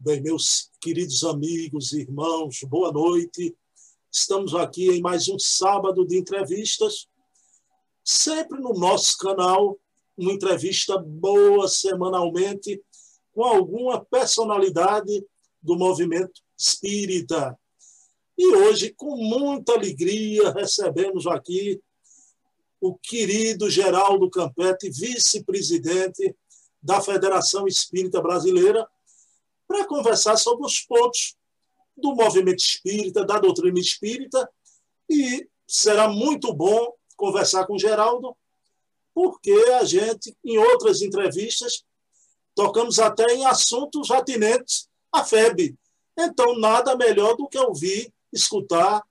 Bem, meus queridos amigos irmãos, boa noite. Estamos aqui em mais um sábado de entrevistas, sempre no nosso canal, uma entrevista boa semanalmente com alguma personalidade do movimento espírita. E hoje, com muita alegria, recebemos aqui o querido Geraldo Campete, vice-presidente da Federação Espírita Brasileira, para conversar sobre os pontos do movimento espírita, da doutrina espírita, e será muito bom conversar com Geraldo, porque a gente, em outras entrevistas, tocamos até em assuntos atinentes à FEB. Então, nada melhor do que ouvir, escutar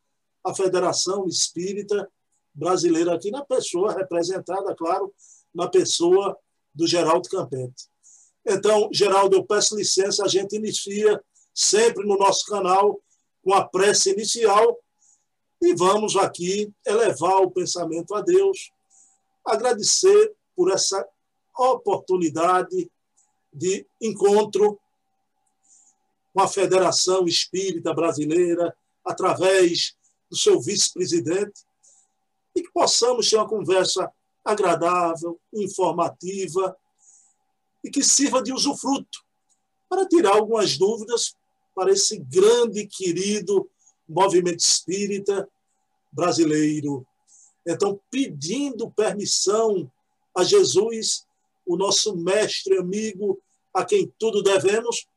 a Federação Espírita Brasileira aqui na pessoa, representada, claro, na pessoa do Geraldo Campete. Então, Geraldo, eu peço licença, a gente inicia sempre no nosso canal com a prece inicial e vamos aqui elevar o pensamento a Deus, agradecer por essa oportunidade de encontro com a Federação Espírita Brasileira, através do seu vice-presidente, e que possamos ter uma conversa agradável, informativa e que sirva de usufruto para tirar algumas dúvidas para esse grande e querido movimento espírita brasileiro. Então, pedindo permissão a Jesus, o nosso mestre amigo, a quem tudo devemos,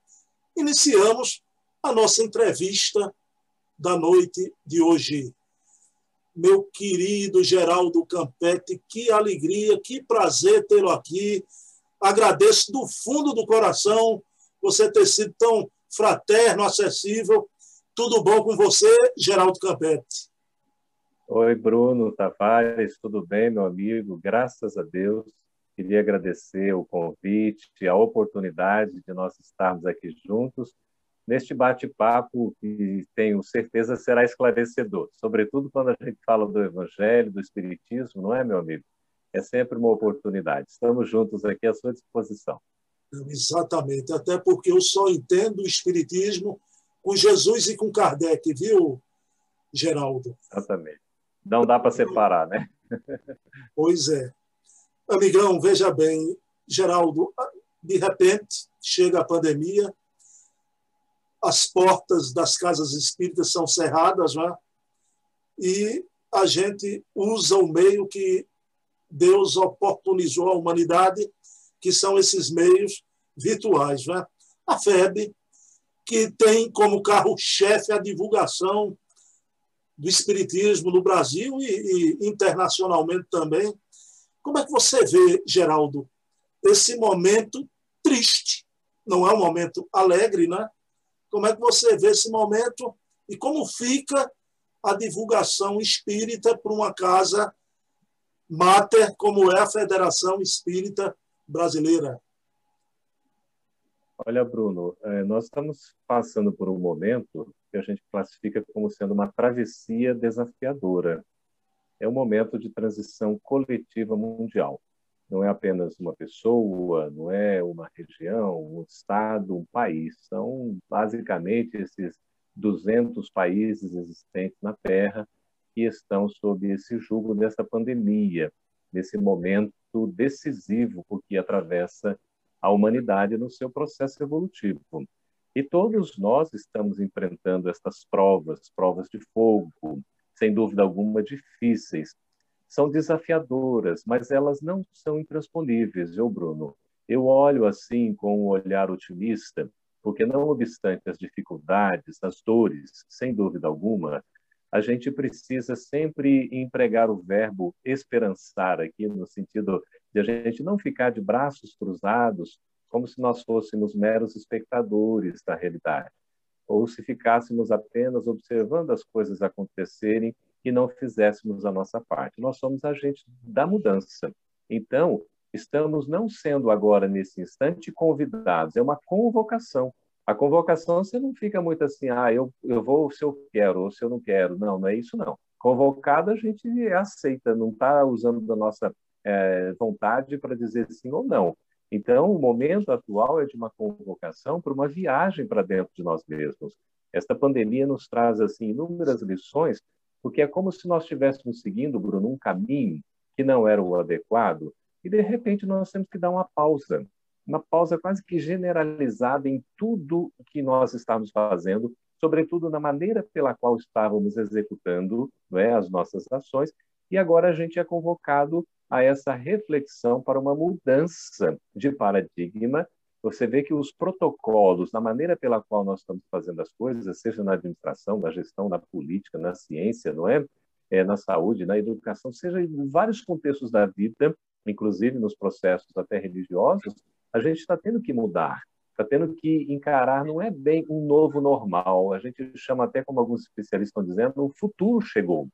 iniciamos a nossa entrevista da noite de hoje. Meu querido Geraldo Campete, que alegria, que prazer tê-lo aqui. Agradeço do fundo do coração você ter sido tão fraterno, acessível. Tudo bom com você, Geraldo Campete? Oi, Bruno Tavares, tudo bem, meu amigo? Graças a Deus. Queria agradecer o convite, a oportunidade de nós estarmos aqui juntos neste bate-papo que tenho certeza será esclarecedor, sobretudo quando a gente fala do Evangelho, do Espiritismo, não é, meu amigo? É sempre uma oportunidade. Estamos juntos aqui à sua disposição. Exatamente, até porque eu só entendo o Espiritismo com Jesus e com Kardec, viu, Geraldo? Exatamente. Não dá para separar, né? Pois é. Amigão, veja bem, Geraldo, de repente chega a pandemia, as portas das casas espíritas são cerradas, né? e a gente usa o meio que Deus oportunizou à humanidade, que são esses meios virtuais. Né? A FEB, que tem como carro-chefe a divulgação do Espiritismo no Brasil e, e internacionalmente também. Como é que você vê, Geraldo, esse momento triste? Não é um momento alegre, né? Como é que você vê esse momento e como fica a divulgação espírita para uma casa mater como é a Federação Espírita Brasileira? Olha, Bruno, é, nós estamos passando por um momento que a gente classifica como sendo uma travessia desafiadora. É um momento de transição coletiva mundial não é apenas uma pessoa, não é uma região, um estado, um país. São basicamente esses 200 países existentes na Terra que estão sob esse jugo dessa pandemia, nesse momento decisivo porque atravessa a humanidade no seu processo evolutivo. E todos nós estamos enfrentando estas provas, provas de fogo, sem dúvida alguma difíceis, são desafiadoras, mas elas não são intransponíveis, viu, Bruno? Eu olho assim com um olhar otimista, porque não obstante as dificuldades, as dores, sem dúvida alguma, a gente precisa sempre empregar o verbo esperançar aqui no sentido de a gente não ficar de braços cruzados como se nós fôssemos meros espectadores da realidade, ou se ficássemos apenas observando as coisas acontecerem e não fizéssemos a nossa parte. Nós somos agentes da mudança. Então, estamos não sendo agora, nesse instante, convidados, é uma convocação. A convocação você não fica muito assim, ah, eu, eu vou se eu quero ou se eu não quero. Não, não é isso não. Convocado a gente aceita, não está usando da nossa é, vontade para dizer sim ou não. Então, o momento atual é de uma convocação para uma viagem para dentro de nós mesmos. Esta pandemia nos traz assim inúmeras lições, porque é como se nós estivéssemos seguindo, Bruno, um caminho que não era o adequado, e de repente nós temos que dar uma pausa, uma pausa quase que generalizada em tudo que nós estamos fazendo, sobretudo na maneira pela qual estávamos executando não é, as nossas ações, e agora a gente é convocado a essa reflexão para uma mudança de paradigma. Você vê que os protocolos, na maneira pela qual nós estamos fazendo as coisas, seja na administração, na gestão, na política, na ciência, não é? é na saúde, na educação, seja em vários contextos da vida, inclusive nos processos até religiosos, a gente está tendo que mudar, está tendo que encarar, não é bem um novo normal, a gente chama até, como alguns especialistas estão dizendo, o futuro chegou.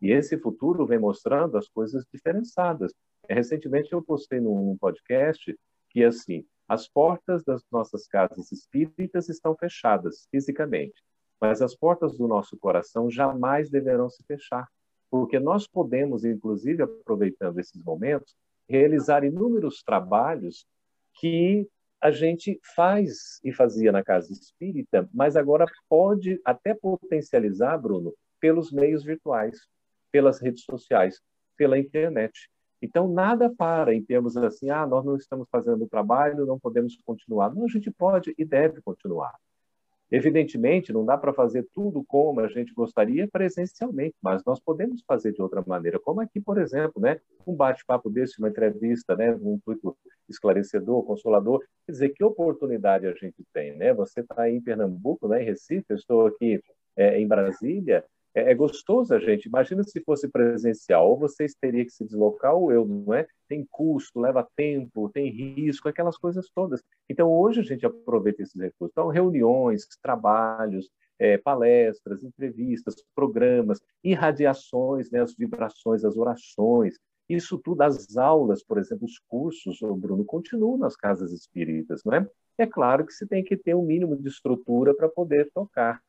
E esse futuro vem mostrando as coisas diferenciadas. Recentemente eu postei num podcast que, assim, as portas das nossas casas espíritas estão fechadas fisicamente, mas as portas do nosso coração jamais deverão se fechar, porque nós podemos, inclusive, aproveitando esses momentos, realizar inúmeros trabalhos que a gente faz e fazia na casa espírita, mas agora pode até potencializar, Bruno, pelos meios virtuais, pelas redes sociais, pela internet. Então, nada para em termos assim, ah, nós não estamos fazendo o trabalho, não podemos continuar. Não, a gente pode e deve continuar. Evidentemente, não dá para fazer tudo como a gente gostaria presencialmente, mas nós podemos fazer de outra maneira, como aqui, por exemplo, né, um bate-papo desse, uma entrevista, né, um intuito esclarecedor, consolador. Quer dizer, que oportunidade a gente tem, né? Você está aí em Pernambuco, né, em Recife, eu estou aqui é, em Brasília, é, é, gostoso a gente. Imagina se fosse presencial, ou vocês teriam que se deslocar, ou eu, não é? Tem custo, leva tempo, tem risco, aquelas coisas todas. Então, hoje a gente aproveita esses recursos. Então, reuniões, trabalhos, é, palestras, entrevistas, programas, irradiações, né, as vibrações, as orações, isso tudo, as aulas, por exemplo, os cursos, o Bruno, continuam nas casas espíritas, não é? É claro que você tem que ter um mínimo de estrutura para poder tocar.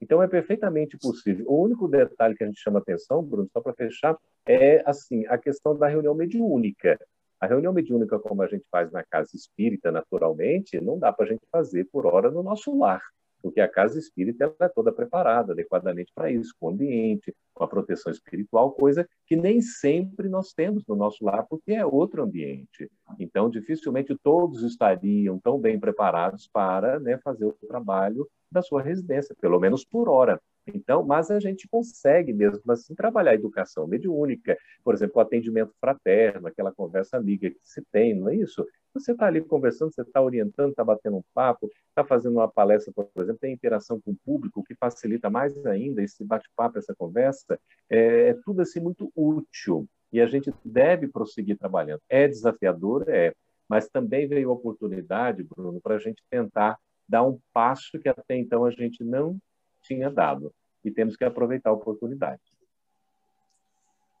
Então, é perfeitamente possível. O único detalhe que a gente chama atenção, Bruno, só para fechar, é assim a questão da reunião mediúnica. A reunião mediúnica, como a gente faz na casa espírita, naturalmente, não dá para a gente fazer por hora no nosso lar, porque a casa espírita ela é toda preparada adequadamente para isso, com ambiente, com a proteção espiritual, coisa que nem sempre nós temos no nosso lar, porque é outro ambiente. Então, dificilmente todos estariam tão bem preparados para né, fazer o trabalho da sua residência, pelo menos por hora. Então, mas a gente consegue mesmo assim trabalhar a educação mediúnica, por exemplo, o atendimento fraterno, aquela conversa amiga que se tem, não é isso? Você está ali conversando, você está orientando, está batendo um papo, está fazendo uma palestra, por exemplo, tem interação com o público, o que facilita mais ainda esse bate-papo, essa conversa, é, é tudo assim muito útil e a gente deve prosseguir trabalhando. É desafiador, é, mas também veio a oportunidade, Bruno, para a gente tentar dar um passo que até então a gente não tinha dado. E temos que aproveitar a oportunidade.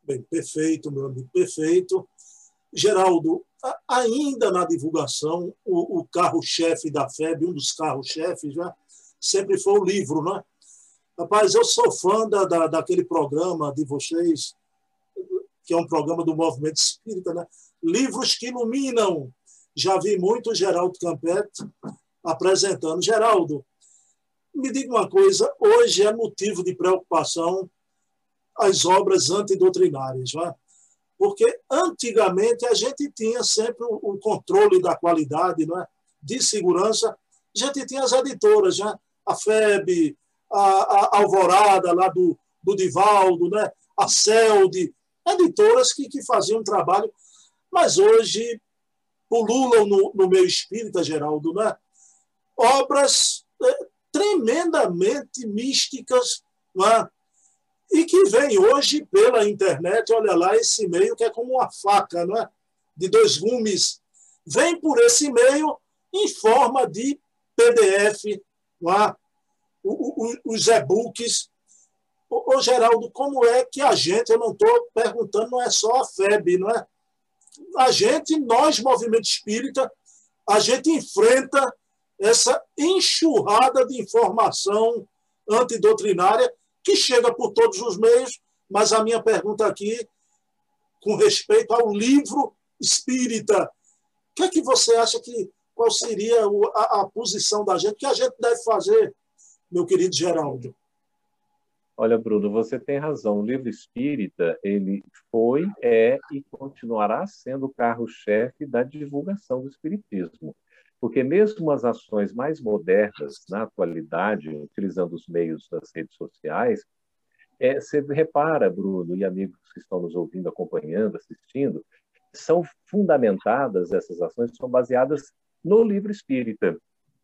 Bem, perfeito, meu amigo, perfeito. Geraldo, ainda na divulgação, o, o carro-chefe da FEB, um dos carros-chefes, né, sempre foi o livro, né? Rapaz, eu sou fã da, da, daquele programa de vocês, que é um programa do Movimento Espírita, né? Livros que iluminam. Já vi muito Geraldo Campete apresentando. Geraldo, me diga uma coisa: hoje é motivo de preocupação as obras antidoutrinárias, não é? Porque antigamente a gente tinha sempre o controle da qualidade, não é? de segurança. A gente tinha as editoras, né? a FEB, a, a Alvorada, lá do, do Divaldo, né? a CELD, editoras que, que faziam um trabalho, mas hoje pululam no, no meio espírita, Geraldo, né? obras é, tremendamente místicas, é? E que vem hoje pela internet, olha lá, esse meio que é como uma faca, não é? de dois gumes, vem por esse meio em forma de PDF, não é? os e-books. Ô, Geraldo, como é que a gente, eu não estou perguntando, não é só a FEB, não é? A gente, nós, movimento espírita, a gente enfrenta essa enxurrada de informação antidoutrinária que chega por todos os meios, mas a minha pergunta aqui, com respeito ao livro espírita, que é que você acha que qual seria a, a posição da gente? O que a gente deve fazer, meu querido Geraldo? Olha, Bruno, você tem razão. O livro espírita, ele foi, é e continuará sendo o carro-chefe da divulgação do espiritismo. Porque mesmo as ações mais modernas, na atualidade, utilizando os meios das redes sociais, é, você repara, Bruno e amigos que estão nos ouvindo, acompanhando, assistindo, são fundamentadas, essas ações são baseadas no livro espírita.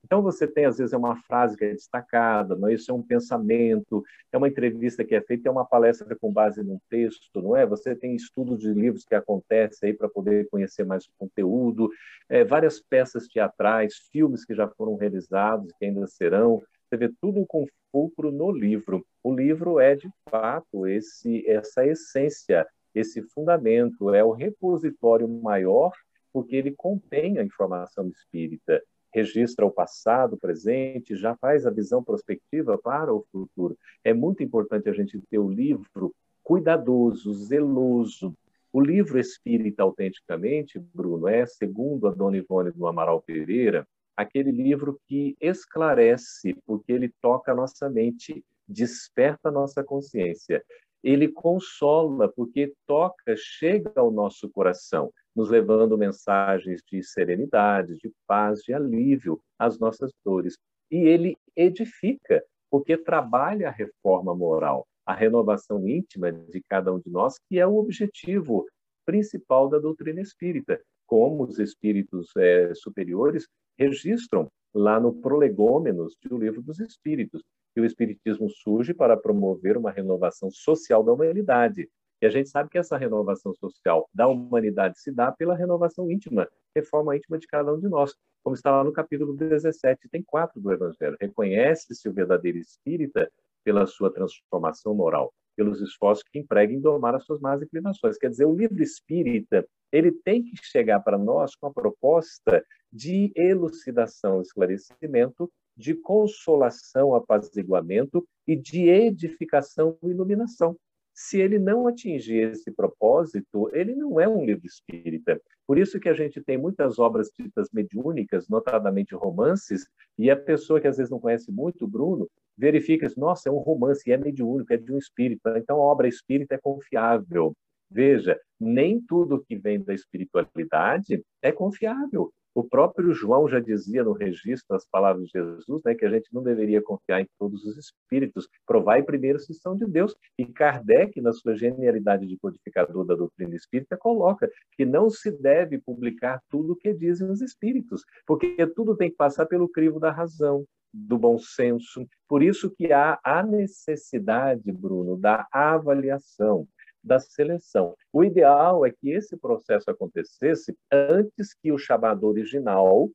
Então, você tem, às vezes, é uma frase que é destacada, não é? isso é um pensamento, é uma entrevista que é feita, é uma palestra com base num texto, não é? Você tem estudos de livros que acontecem aí para poder conhecer mais o conteúdo, é, várias peças teatrais, filmes que já foram realizados, que ainda serão, você vê tudo com fulcro no livro. O livro é, de fato, esse essa essência, esse fundamento, é o repositório maior, porque ele contém a informação espírita registra o passado, o presente, já faz a visão prospectiva para o futuro. É muito importante a gente ter o livro cuidadoso, zeloso. O livro espírita autenticamente, Bruno, é, segundo a Dona Ivone do Amaral Pereira, aquele livro que esclarece, porque ele toca a nossa mente, desperta a nossa consciência. Ele consola, porque toca, chega ao nosso coração nos levando mensagens de serenidade, de paz, de alívio às nossas dores. E ele edifica, porque trabalha a reforma moral, a renovação íntima de cada um de nós, que é o objetivo principal da doutrina espírita, como os espíritos é, superiores registram lá no Prolegômenos do Livro dos Espíritos, que o espiritismo surge para promover uma renovação social da humanidade, e a gente sabe que essa renovação social da humanidade se dá pela renovação íntima, reforma íntima de cada um de nós. Como está lá no capítulo 17, tem quatro do Evangelho. Reconhece-se o verdadeiro espírita pela sua transformação moral, pelos esforços que emprega em domar as suas más inclinações. Quer dizer, o livro espírita ele tem que chegar para nós com a proposta de elucidação, esclarecimento, de consolação, apaziguamento e de edificação e iluminação se ele não atingir esse propósito, ele não é um livro espírita. Por isso que a gente tem muitas obras ditas mediúnicas, notadamente romances, e a pessoa que às vezes não conhece muito, Bruno, verifica, nossa, é um romance, é mediúnico, é de um espírita, então a obra espírita é confiável. Veja, nem tudo que vem da espiritualidade é confiável. O próprio João já dizia no registro das palavras de Jesus né, que a gente não deveria confiar em todos os espíritos, provai primeiro se são de Deus. E Kardec, na sua genialidade de codificador da doutrina espírita, coloca que não se deve publicar tudo o que dizem os espíritos, porque tudo tem que passar pelo crivo da razão, do bom senso. Por isso que há a necessidade, Bruno, da avaliação da seleção. O ideal é que esse processo acontecesse antes que o chamado original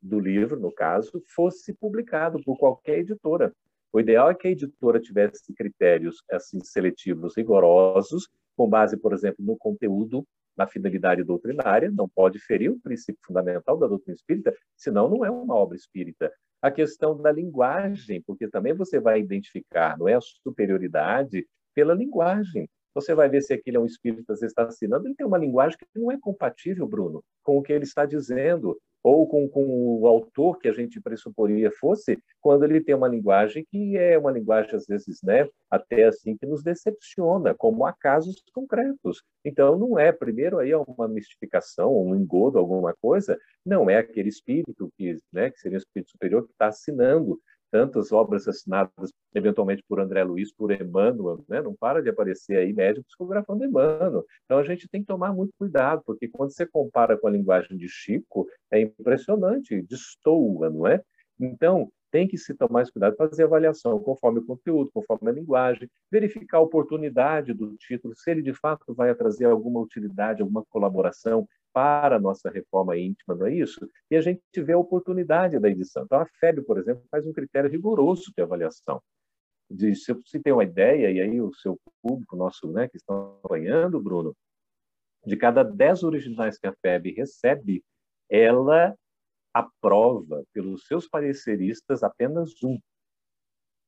do livro, no caso, fosse publicado por qualquer editora. O ideal é que a editora tivesse critérios assim seletivos rigorosos, com base, por exemplo, no conteúdo, na finalidade doutrinária, não pode ferir o princípio fundamental da doutrina espírita, senão não é uma obra espírita. A questão da linguagem, porque também você vai identificar, não é a superioridade pela linguagem. Você vai ver se aquele é um espírito que está assinando. Ele tem uma linguagem que não é compatível, Bruno, com o que ele está dizendo, ou com, com o autor que a gente pressuporia fosse, quando ele tem uma linguagem que é uma linguagem, às vezes, né, até assim, que nos decepciona, como há casos concretos. Então, não é, primeiro, aí é uma mistificação, um engodo, alguma coisa, não é aquele espírito que, né, que seria o espírito superior que está assinando tantas obras assinadas eventualmente por André Luiz, por Emmanuel, né? não para de aparecer aí médico psicografando Emmanuel. Então a gente tem que tomar muito cuidado, porque quando você compara com a linguagem de Chico, é impressionante, destoa, não é? Então, tem que se tomar mais cuidado, fazer avaliação conforme o conteúdo, conforme a linguagem, verificar a oportunidade do título, se ele de fato vai trazer alguma utilidade, alguma colaboração para a nossa reforma íntima, não é isso? E a gente vê a oportunidade da edição. Então, a FEB, por exemplo, faz um critério rigoroso de avaliação. De, se você tem uma ideia, e aí o seu público, nosso, né, que estão acompanhando, Bruno, de cada 10 originais que a FEB recebe, ela aprova pelos seus pareceristas apenas um.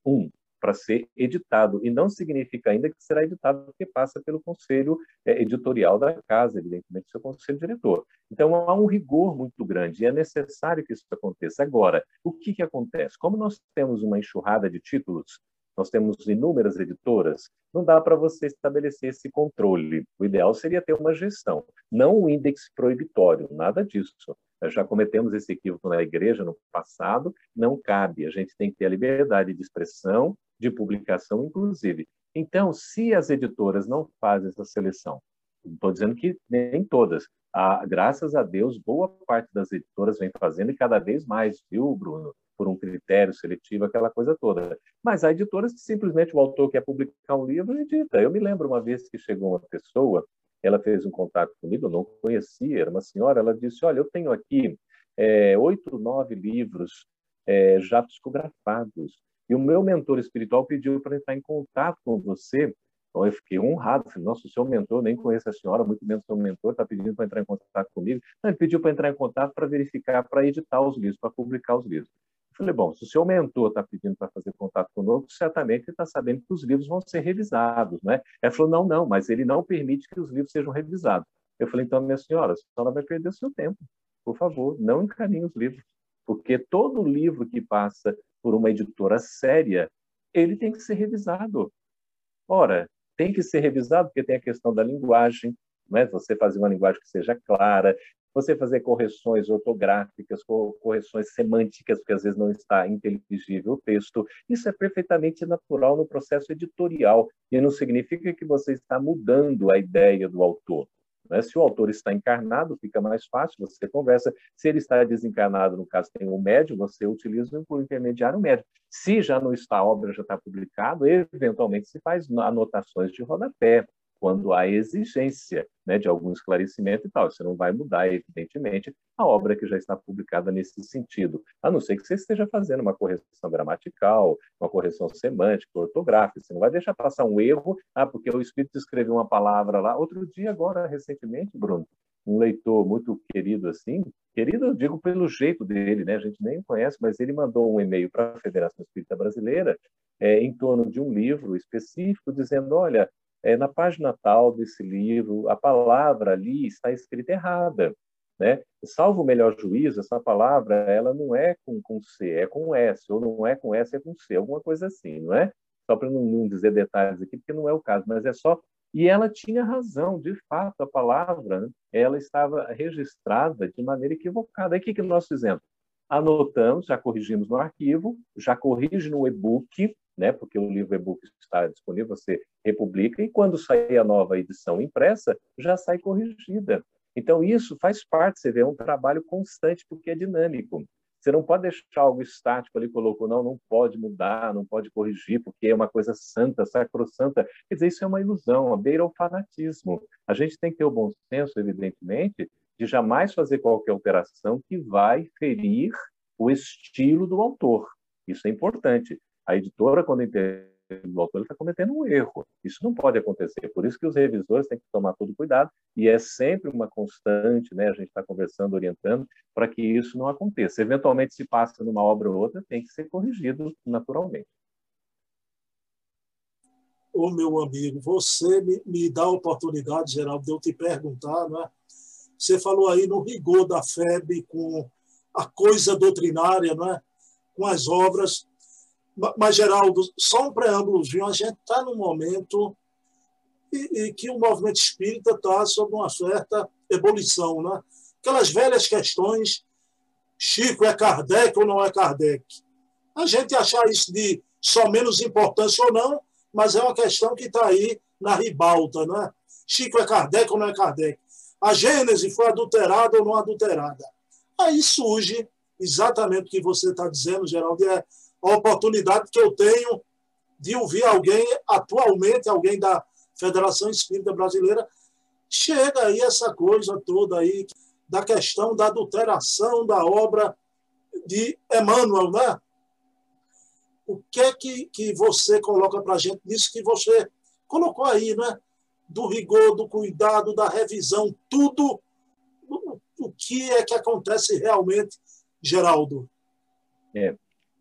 Um, para ser editado. E não significa ainda que será editado porque passa pelo conselho é, editorial da casa, evidentemente, seu conselho diretor. Então, há um rigor muito grande e é necessário que isso aconteça. Agora, o que, que acontece? Como nós temos uma enxurrada de títulos, nós temos inúmeras editoras, não dá para você estabelecer esse controle. O ideal seria ter uma gestão, não um índice proibitório, nada disso. Já cometemos esse equívoco na igreja no passado, não cabe. A gente tem que ter a liberdade de expressão, de publicação, inclusive. Então, se as editoras não fazem essa seleção, estou dizendo que nem todas, ah, graças a Deus, boa parte das editoras vem fazendo e cada vez mais, viu, Bruno? por um critério seletivo, aquela coisa toda. Mas há editoras que simplesmente o autor quer publicar um livro e edita. Eu me lembro uma vez que chegou uma pessoa, ela fez um contato comigo, eu não conhecia, era uma senhora, ela disse, olha, eu tenho aqui é, oito, nove livros é, já psicografados, e o meu mentor espiritual pediu para entrar em contato com você então eu fiquei honrado, falei, nossa, o seu mentor, nem conheço a senhora, muito menos o seu mentor, está pedindo para entrar em contato comigo. Não, ele pediu para entrar em contato para verificar, para editar os livros, para publicar os livros. Falei, bom, se o seu mentor está pedindo para fazer contato conosco, certamente está sabendo que os livros vão ser revisados, né? Ela falou, não, não, mas ele não permite que os livros sejam revisados. Eu falei, então, minha senhora, a senhora vai perder o seu tempo. Por favor, não encaminhe os livros. Porque todo livro que passa por uma editora séria, ele tem que ser revisado. Ora, tem que ser revisado porque tem a questão da linguagem, né? você fazer uma linguagem que seja clara, você fazer correções ortográficas, correções semânticas, porque às vezes não está inteligível o texto. Isso é perfeitamente natural no processo editorial e não significa que você está mudando a ideia do autor. Né? Se o autor está encarnado, fica mais fácil, você conversa. Se ele está desencarnado, no caso tem um médium, você utiliza o intermediário médium. Se já não está, a obra já está publicada, eventualmente se faz anotações de rodapé, quando há exigência né, de algum esclarecimento e tal. Você não vai mudar, evidentemente, a obra que já está publicada nesse sentido, a não ser que você esteja fazendo uma correção gramatical, uma correção semântica, ortográfica. Você não vai deixar passar um erro, ah, porque o Espírito escreveu uma palavra lá. Outro dia, agora, recentemente, Bruno, um leitor muito querido assim, querido eu digo pelo jeito dele, né? A gente nem conhece, mas ele mandou um e-mail para a Federação Espírita Brasileira é, em torno de um livro específico, dizendo, olha, é, na página tal desse livro, a palavra ali está escrita errada. Né? Salvo o melhor juízo, essa palavra ela não é com, com C, é com S, ou não é com S, é com C, alguma coisa assim, não é? Só para não, não dizer detalhes aqui, porque não é o caso, mas é só. E ela tinha razão, de fato, a palavra ela estava registrada de maneira equivocada. Aí o que, que nós fizemos? Anotamos, já corrigimos no arquivo, já corrige no e-book, né? Porque o livro e-book está disponível, você republica e quando sair a nova edição impressa, já sai corrigida. Então isso faz parte, você vê, é um trabalho constante porque é dinâmico. Você não pode deixar algo estático ali, colocou, não, não pode mudar, não pode corrigir, porque é uma coisa santa, sacrossanta. Quer dizer, isso é uma ilusão, a beira ao fanatismo. A gente tem que ter o bom senso, evidentemente, de jamais fazer qualquer alteração que vai ferir o estilo do autor. Isso é importante. A editora, quando entende o autor está cometendo um erro. Isso não pode acontecer. Por isso que os revisores têm que tomar todo cuidado e é sempre uma constante, né? A gente está conversando, orientando para que isso não aconteça. Eventualmente, se passa numa obra ou outra, tem que ser corrigido naturalmente. Ô, meu amigo, você me, me dá a oportunidade, Geraldo, de eu te perguntar, né? Você falou aí no rigor da FEB com a coisa doutrinária, não é? com as obras mas, Geraldo, só um preâmbulozinho, a gente está num momento e, e, que o movimento espírita está sob uma certa ebulição. Né? Aquelas velhas questões, Chico é Kardec ou não é Kardec? A gente achar isso de só menos importância ou não, mas é uma questão que está aí na ribalta. Né? Chico é Kardec ou não é Kardec? A Gênese foi adulterada ou não adulterada? Aí surge exatamente o que você está dizendo, Geraldo, é oportunidade que eu tenho de ouvir alguém, atualmente, alguém da Federação Espírita Brasileira, chega aí essa coisa toda aí da questão da adulteração da obra de Emmanuel, né? O que é que, que você coloca para a gente nisso que você colocou aí, né? Do rigor, do cuidado, da revisão, tudo o, o que é que acontece realmente, Geraldo? É,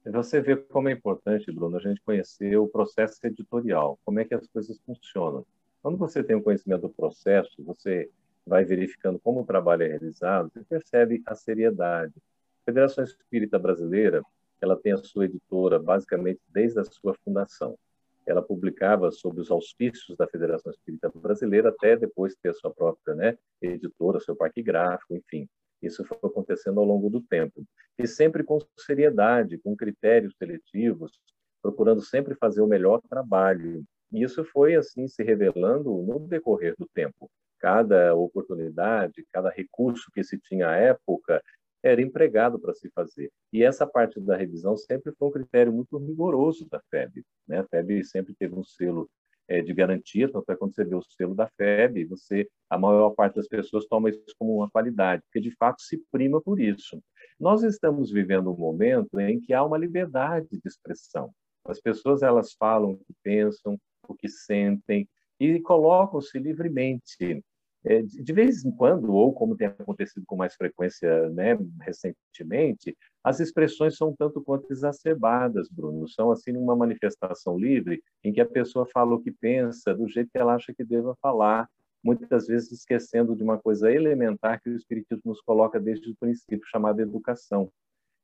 Você vê como é importante, Bruno, a gente conhecer o processo editorial, como é que as coisas funcionam. Quando você tem um conhecimento do processo, você vai verificando como o trabalho é realizado, você percebe a seriedade. A Federação Espírita Brasileira, ela tem a sua editora basicamente desde a sua fundação. Ela publicava sob os auspícios da Federação Espírita Brasileira até depois ter a sua própria né, editora, seu parque gráfico, enfim. Isso foi acontecendo ao longo do tempo. E sempre com seriedade, com critérios seletivos, procurando sempre fazer o melhor trabalho. E isso foi assim se revelando no decorrer do tempo. Cada oportunidade, cada recurso que se tinha à época era empregado para se fazer. E essa parte da revisão sempre foi um critério muito rigoroso da FEB. Né? A FEB sempre teve um selo é, de garantia, tanto é quando você vê o selo da FEB, você, a maior parte das pessoas toma isso como uma qualidade, porque de fato se prima por isso. Nós estamos vivendo um momento em que há uma liberdade de expressão. As pessoas elas falam o que pensam, o que sentem e colocam-se livremente. É, de vez em quando, ou como tem acontecido com mais frequência né, recentemente, as expressões são tanto quanto exacerbadas, Bruno. São assim uma manifestação livre em que a pessoa fala o que pensa do jeito que ela acha que deva falar, muitas vezes esquecendo de uma coisa elementar que o Espiritismo nos coloca desde o princípio, chamada educação.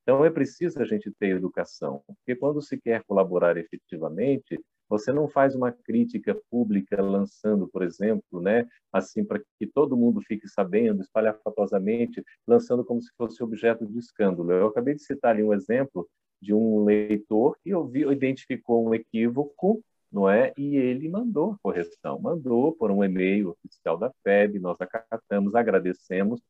Então é preciso a gente ter educação, porque quando se quer colaborar efetivamente, você não faz uma crítica pública lançando, por exemplo, né, assim para que todo mundo fique sabendo, espalhafatosamente, lançando como se fosse objeto de escândalo. Eu acabei de citar ali um exemplo de um leitor que ouviu, identificou um equívoco, não é? E ele mandou a correção, mandou por um e-mail oficial da FEB, nós acatamos, agradecemos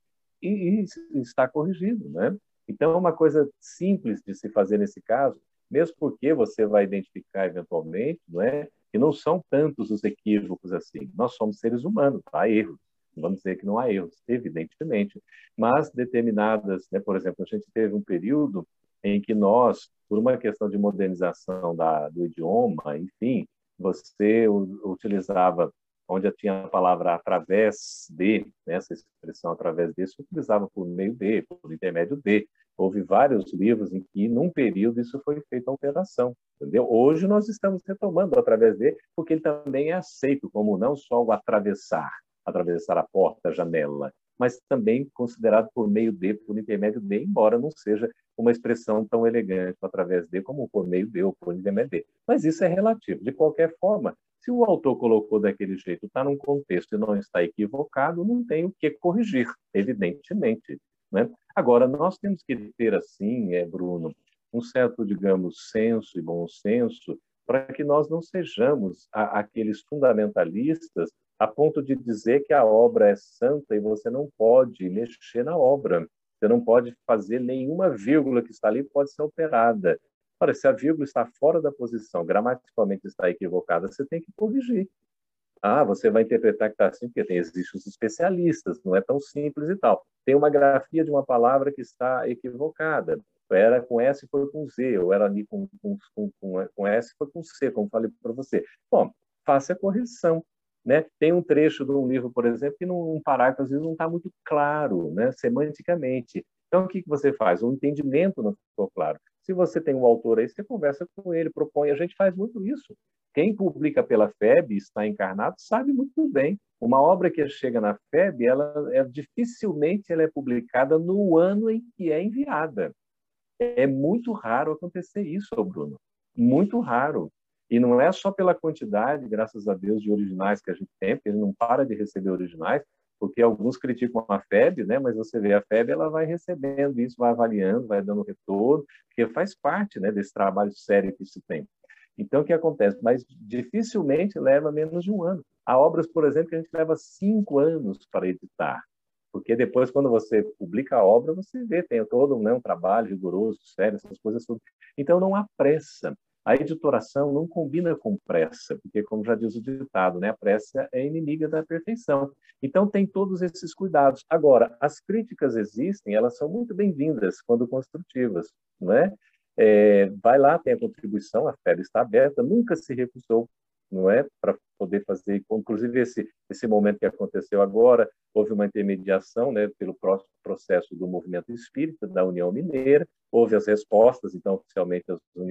e, e está corrigido, né? Então, é uma coisa simples de se fazer nesse caso mesmo porque você vai identificar eventualmente, não é? Que não são tantos os equívocos assim. Nós somos seres humanos, há erros. Vamos dizer que não há erros, evidentemente, mas determinadas, né, por exemplo, a gente teve um período em que nós, por uma questão de modernização da, do idioma, enfim, você utilizava onde tinha a palavra através de, né, essa expressão através de, se utilizava por meio de, por intermédio de. Houve vários livros em que, num período, isso foi feito alteração. Entendeu? Hoje nós estamos retomando através de, porque ele também é aceito como não só o atravessar, atravessar a porta, a janela, mas também considerado por meio de, por intermédio de, embora não seja uma expressão tão elegante através de como por meio de ou por intermédio de. Mas isso é relativo. De qualquer forma, se o autor colocou daquele jeito, está num contexto e não está equivocado, não tem o que corrigir, evidentemente. Né? Agora, nós temos que ter, assim, é, Bruno, um certo, digamos, senso e bom senso para que nós não sejamos a, aqueles fundamentalistas a ponto de dizer que a obra é santa e você não pode mexer na obra. Você não pode fazer nenhuma vírgula que está ali pode ser alterada. Ora, se a vírgula está fora da posição, gramaticalmente está equivocada, você tem que corrigir. Ah, você vai interpretar que está assim, porque tem, existem os especialistas, não é tão simples e tal. Tem uma grafia de uma palavra que está equivocada. Era com S e foi com Z, ou era ali com, com, com, com S e foi com C, como falei para você. Bom, faça a correção. Né? Tem um trecho de um livro, por exemplo, que num parágrafo às vezes não está muito claro, né? semanticamente. Então, o que, que você faz? O entendimento não ficou claro. Se você tem um autor aí, você conversa com ele, propõe. A gente faz muito isso. Quem publica pela FEB está encarnado sabe muito bem. Uma obra que chega na FEB, ela é, dificilmente ela é publicada no ano em que é enviada. É muito raro acontecer isso, Bruno. Muito raro. E não é só pela quantidade, graças a Deus, de originais que a gente tem, porque ele não para de receber originais, porque alguns criticam a FEB, né? mas você vê a FEB, ela vai recebendo isso, vai avaliando, vai dando retorno, porque faz parte né, desse trabalho sério que se tem. Então, o que acontece? Mas dificilmente leva menos de um ano. Há obras, por exemplo, que a gente leva cinco anos para editar, porque depois, quando você publica a obra, você vê, tem todo né, um trabalho rigoroso, sério, essas coisas tudo. Então, não há pressa. A editoração não combina com pressa, porque, como já diz o ditado, né, a pressa é inimiga da perfeição. Então, tem todos esses cuidados. Agora, as críticas existem, elas são muito bem-vindas quando construtivas, não é? vai lá, tem a contribuição, a FEB está aberta, nunca se recusou não é? Para poder fazer, inclusive esse esse momento que aconteceu agora, houve uma intermediação, né, pelo processo do movimento espírita da União Mineira, houve as respostas, então oficialmente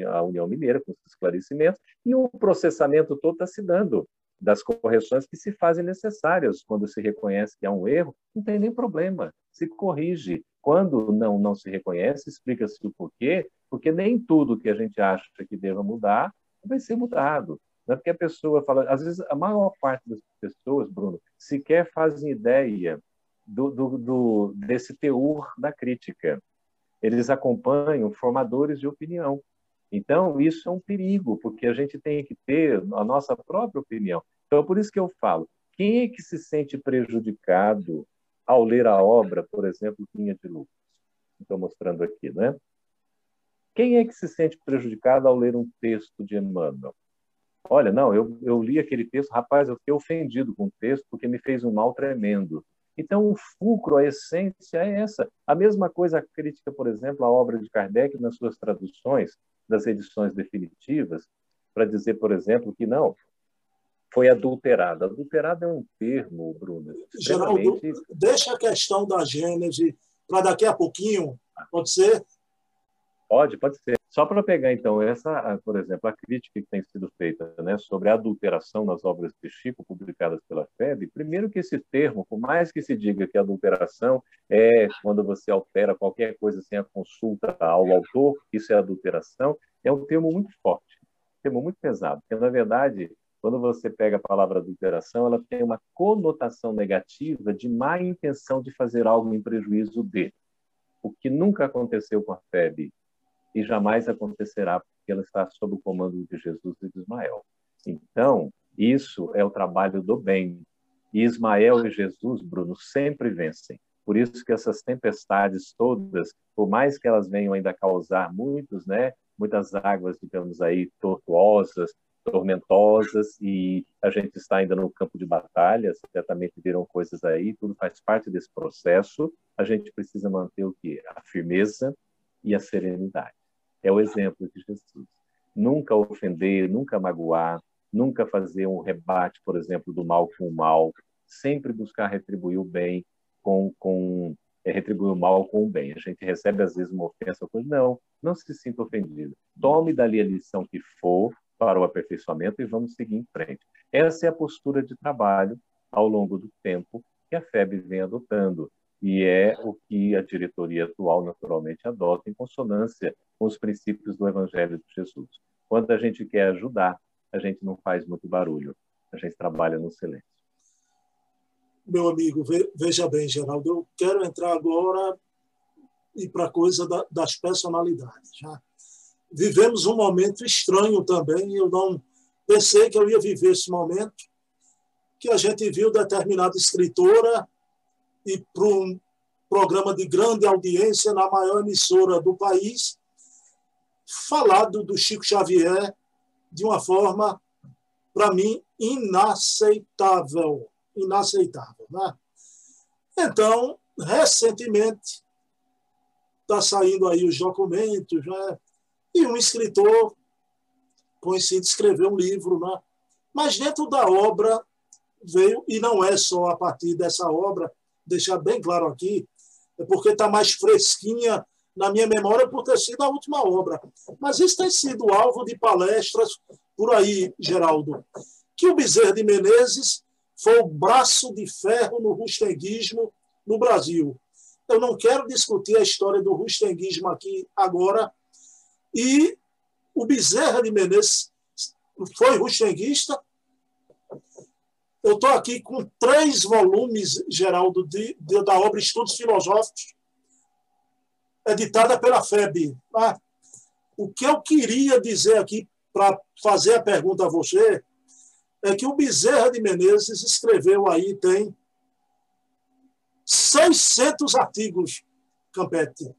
a União Mineira com os esclarecimentos e o processamento todo está se dando das correções que se fazem necessárias quando se reconhece que há um erro, não tem nem problema, se corrige. Quando não não se reconhece, explica-se o porquê, porque nem tudo que a gente acha que deva mudar vai ser mudado. Não é porque a pessoa fala, às vezes a maior parte das pessoas, Bruno, sequer fazem ideia do, do, do, desse teor da crítica. Eles acompanham formadores de opinião. Então, isso é um perigo, porque a gente tem que ter a nossa própria opinião. Então, por isso que eu falo, quem é que se sente prejudicado ao ler a obra, por exemplo, Quinha de Lucas? Estou mostrando aqui, né? Quem é que se sente prejudicado ao ler um texto de Emmanuel? Olha, não, eu, eu li aquele texto, rapaz, eu fiquei ofendido com o texto porque me fez um mal tremendo. Então, o fulcro, a essência é essa. A mesma coisa a crítica, por exemplo, à obra de Kardec nas suas traduções das edições definitivas, para dizer, por exemplo, que não, foi adulterada. Adulterada é um termo, Bruno. Geraldo, deixa a questão da Gênese para daqui a pouquinho, pode ser? Pode, pode ser. Só para pegar, então, essa, por exemplo, a crítica que tem sido feita né, sobre a adulteração nas obras de Chico, publicadas pela FEB, primeiro que esse termo, por mais que se diga que adulteração é quando você altera qualquer coisa sem a consulta ao autor, isso é adulteração, é um termo muito forte, um termo muito pesado, porque, na verdade, quando você pega a palavra adulteração, ela tem uma conotação negativa de má intenção de fazer algo em prejuízo de. O que nunca aconteceu com a FEB e jamais acontecerá porque ela está sob o comando de Jesus e de Ismael. Então, isso é o trabalho do bem. E Ismael e Jesus, Bruno, sempre vencem. Por isso que essas tempestades todas, por mais que elas venham ainda causar muitos, né, muitas águas, digamos aí, tortuosas, tormentosas, e a gente está ainda no campo de batalha, certamente viram coisas aí, tudo faz parte desse processo. A gente precisa manter o quê? A firmeza e a serenidade é o exemplo de Jesus. Nunca ofender, nunca magoar, nunca fazer um rebate, por exemplo, do mal com o mal, sempre buscar retribuir o bem com, com é, retribuir o mal com o bem. A gente recebe às vezes uma ofensa, coisa, não, não se sinta ofendido. Tome dali a lição que for para o aperfeiçoamento e vamos seguir em frente. Essa é a postura de trabalho ao longo do tempo que a FEB vem adotando e é o que a diretoria atual naturalmente adota em consonância com os princípios do Evangelho de Jesus. Quando a gente quer ajudar, a gente não faz muito barulho, a gente trabalha no silêncio. Meu amigo, veja bem, Geraldo, eu quero entrar agora e para a coisa da, das personalidades. Já. Vivemos um momento estranho também, eu não pensei que eu ia viver esse momento, que a gente viu determinada escritora e para um programa de grande audiência na maior emissora do país, falado do Chico Xavier de uma forma, para mim, inaceitável. Inaceitável. Né? Então, recentemente, está saindo aí os documentos, né? e um escritor conhecido escreveu um livro, né? mas dentro da obra veio, e não é só a partir dessa obra, deixar bem claro aqui, é porque está mais fresquinha na minha memória por ter sido a última obra. Mas isso tem sido alvo de palestras por aí, Geraldo. Que o Bezerra de Menezes foi o braço de ferro no rustenguismo no Brasil. Eu não quero discutir a história do rustenguismo aqui agora. E o Bezerra de Menezes foi rustenguista, eu estou aqui com três volumes, Geraldo, de, de, da obra Estudos Filosóficos, editada pela FEB. Ah, o que eu queria dizer aqui, para fazer a pergunta a você, é que o Bezerra de Menezes escreveu aí, tem 600 artigos, Campete.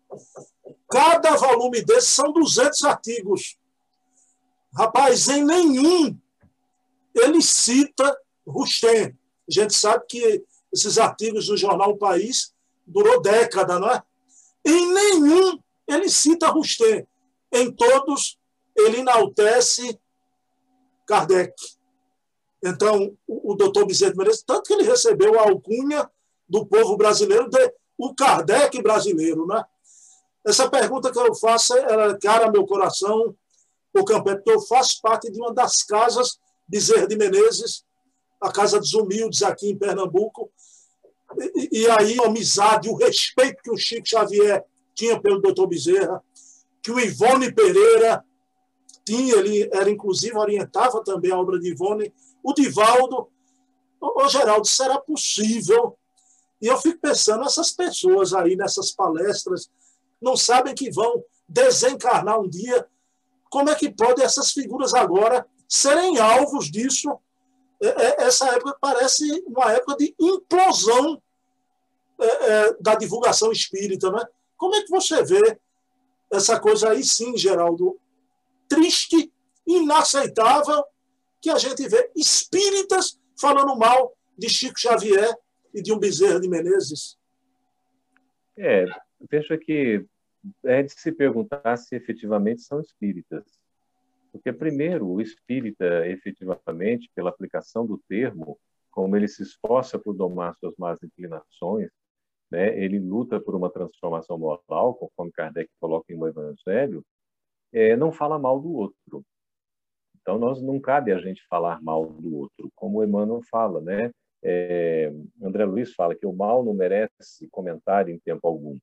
Cada volume desses são 200 artigos. Rapaz, em nenhum ele cita Rustem. A gente sabe que esses artigos do jornal o País durou década, não é? Em nenhum ele cita Rustem. Em todos ele enaltece Kardec. Então, o, doutor Bezerra de Menezes, tanto que ele recebeu a alcunha do povo brasileiro de o Kardec brasileiro, né? Essa pergunta que eu faço, ela é cara meu coração, o Campete, eu faço parte de uma das casas Bezerra de Menezes, a Casa dos Humildes aqui em Pernambuco, e, e aí a amizade, o respeito que o Chico Xavier tinha pelo doutor Bezerra, que o Ivone Pereira tinha, ele era inclusive orientava também a obra de Ivone, o Divaldo, ô Geraldo, será possível? E eu fico pensando, essas pessoas aí nessas palestras não sabem que vão desencarnar um dia, como é que podem essas figuras agora serem alvos disso? É, é, essa época parece uma época de implosão é, da divulgação espírita, né? Como é que você vê essa coisa aí, sim, Geraldo? Triste, inaceitável, que a gente vê espíritas falando mal de Chico Xavier e de um Bezerra de Menezes. É, veja que é de se perguntar se efetivamente são espíritas. Porque, primeiro, o espírita, efetivamente, pela aplicação do termo, como ele se esforça por domar suas más inclinações, né, ele luta por uma transformação moral, conforme Kardec coloca em O Evangelho, é, não fala mal do outro. Então, nós não cabe a gente falar mal do outro, como Emmanuel fala, né? É, André Luiz fala que o mal não merece comentário em tempo algum.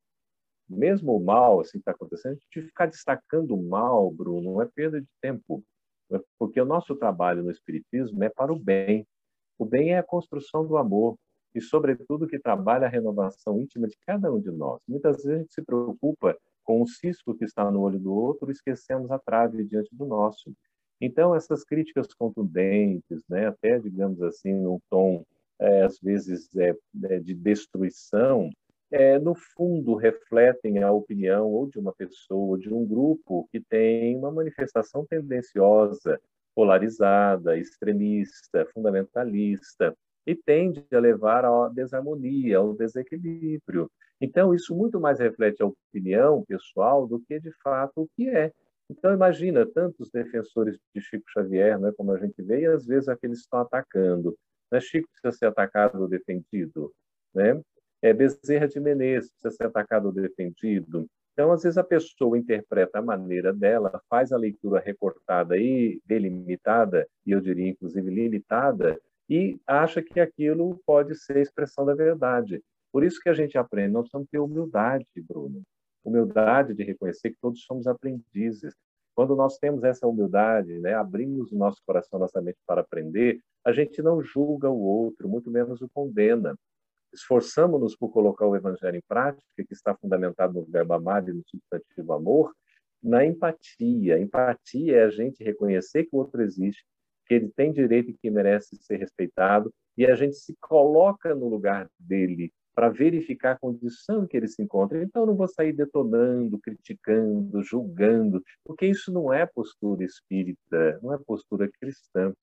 Mesmo o mal, assim, está acontecendo, a gente ficar destacando o mal, Bruno, não é perda de tempo, é porque o nosso trabalho no Espiritismo é para o bem. O bem é a construção do amor e, sobretudo, que trabalha a renovação íntima de cada um de nós. Muitas vezes a gente se preocupa com o cisco que está no olho do outro, esquecemos a trave diante do nosso. Então, essas críticas contundentes, né, até, digamos assim, num tom, é, às vezes, é, de destruição, é, no fundo, refletem a opinião ou de uma pessoa, ou de um grupo que tem uma manifestação tendenciosa, polarizada, extremista, fundamentalista, e tende a levar à desarmonia, ao desequilíbrio. Então, isso muito mais reflete a opinião pessoal do que, de fato, o que é. Então, imagina tantos defensores de Chico Xavier, né, como a gente vê, e às vezes aqueles estão atacando. Né? Chico precisa ser atacado ou defendido. Né? É, Bezerra de Menezes precisa ser atacado ou defendido. Então, às vezes, a pessoa interpreta a maneira dela, faz a leitura recortada e delimitada, e eu diria, inclusive, limitada, e acha que aquilo pode ser expressão da verdade. Por isso que a gente aprende, nós precisamos ter humildade, Bruno humildade de reconhecer que todos somos aprendizes. Quando nós temos essa humildade, né, abrimos o nosso coração, nossa mente para aprender, a gente não julga o outro, muito menos o condena. Esforçamos-nos por colocar o evangelho em prática, que está fundamentado no verbo amar e no substantivo amor, na empatia. Empatia é a gente reconhecer que o outro existe, que ele tem direito e que merece ser respeitado, e a gente se coloca no lugar dele, para verificar a condição que ele se encontra. Então, eu não vou sair detonando, criticando, julgando, porque isso não é postura espírita, não é postura cristã.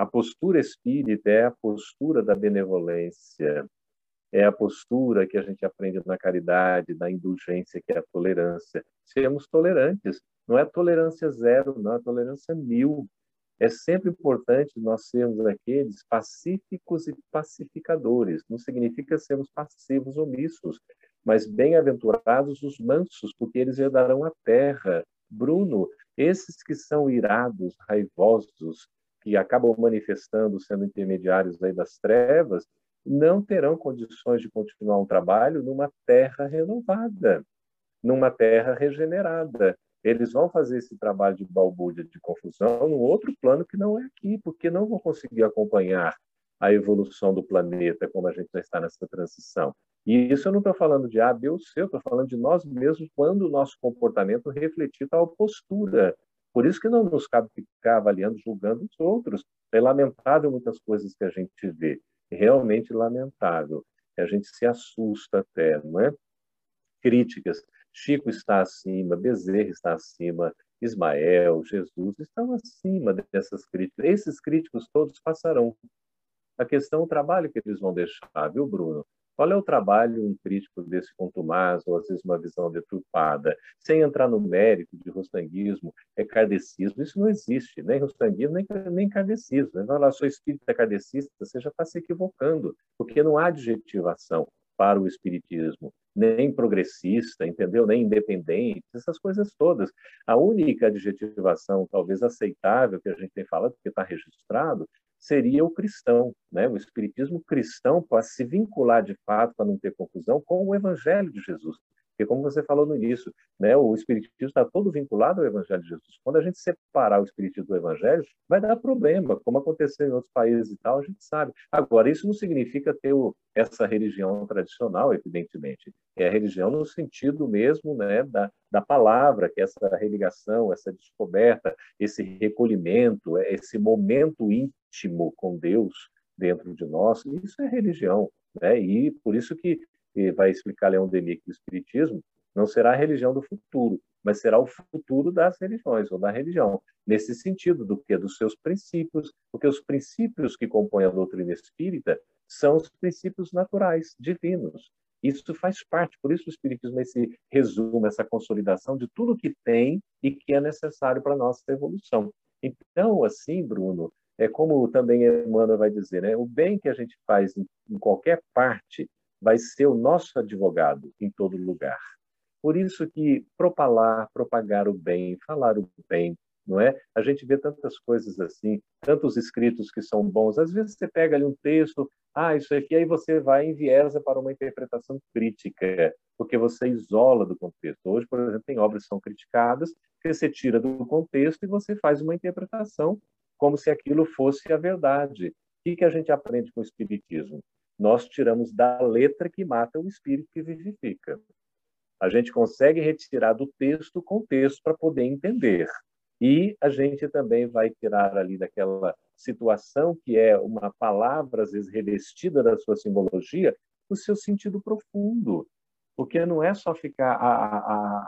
A postura espírita é a postura da benevolência, é a postura que a gente aprende na caridade, na indulgência, que é a tolerância. Sermos tolerantes, não é tolerância zero, não é tolerância mil. É sempre importante nós sermos aqueles pacíficos e pacificadores. Não significa sermos passivos omissos, mas bem-aventurados os mansos, porque eles herdarão a terra. Bruno, esses que são irados, raivosos, que acabam manifestando, sendo intermediários aí das trevas, não terão condições de continuar um trabalho numa terra renovada, numa terra regenerada eles vão fazer esse trabalho de balbúrdia, de confusão, num outro plano que não é aqui, porque não vão conseguir acompanhar a evolução do planeta, como a gente já está nessa transição. E isso eu não estou falando de A, B ou C, eu estou falando de nós mesmos quando o nosso comportamento refletir tal postura. Por isso que não nos cabe ficar avaliando, julgando os outros. É lamentável muitas coisas que a gente vê, realmente lamentável. A gente se assusta até, não é? Críticas. Chico está acima, Bezerra está acima, Ismael, Jesus estão acima dessas críticas. Esses críticos todos passarão. A questão é o trabalho que eles vão deixar, viu, Bruno? Qual é o trabalho um crítico desse contumaz, ou às vezes uma visão deturpada, sem entrar no mérito de rostanguismo, é kardecismo? Isso não existe, nem rostanguismo, nem, nem kardecismo. Vai lá, sou espírita kardecista, você já está se equivocando, porque não há adjetivação para o espiritismo, nem progressista, entendeu? Nem independente, essas coisas todas. A única adjetivação, talvez aceitável, que a gente tem falado, porque está registrado, seria o cristão, né? O espiritismo cristão para se vincular de fato, para não ter confusão, com o evangelho de Jesus. Porque, como você falou no início, né, o Espiritismo está todo vinculado ao Evangelho de Jesus. Quando a gente separar o Espiritismo do Evangelho, vai dar problema, como aconteceu em outros países e tal, a gente sabe. Agora, isso não significa ter o, essa religião tradicional, evidentemente. É a religião no sentido mesmo né, da, da palavra, que é essa religação, essa descoberta, esse recolhimento, esse momento íntimo com Deus dentro de nós. Isso é religião. Né? E por isso que e vai explicar Leão Denis que o Espiritismo não será a religião do futuro, mas será o futuro das religiões ou da religião, nesse sentido do que dos seus princípios, porque os princípios que compõem a doutrina espírita são os princípios naturais, divinos. Isso faz parte, por isso o espiritismo é esse resumo, essa consolidação de tudo que tem e que é necessário para a nossa evolução. Então, assim, Bruno, é como também Emmanuel vai dizer, né? o bem que a gente faz em, em qualquer parte vai ser o nosso advogado em todo lugar. Por isso que propalar, propagar o bem, falar o bem, não é? A gente vê tantas coisas assim, tantos escritos que são bons. Às vezes você pega ali um texto, ah, isso aqui, aí você vai e enviesa para uma interpretação crítica, porque você isola do contexto. Hoje, por exemplo, tem obras que são criticadas, que você tira do contexto e você faz uma interpretação como se aquilo fosse a verdade. O que, que a gente aprende com o Espiritismo? Nós tiramos da letra que mata o espírito que vivifica. A gente consegue retirar do texto o contexto para poder entender. E a gente também vai tirar ali daquela situação que é uma palavra, às vezes, revestida da sua simbologia, o seu sentido profundo. Porque não é só ficar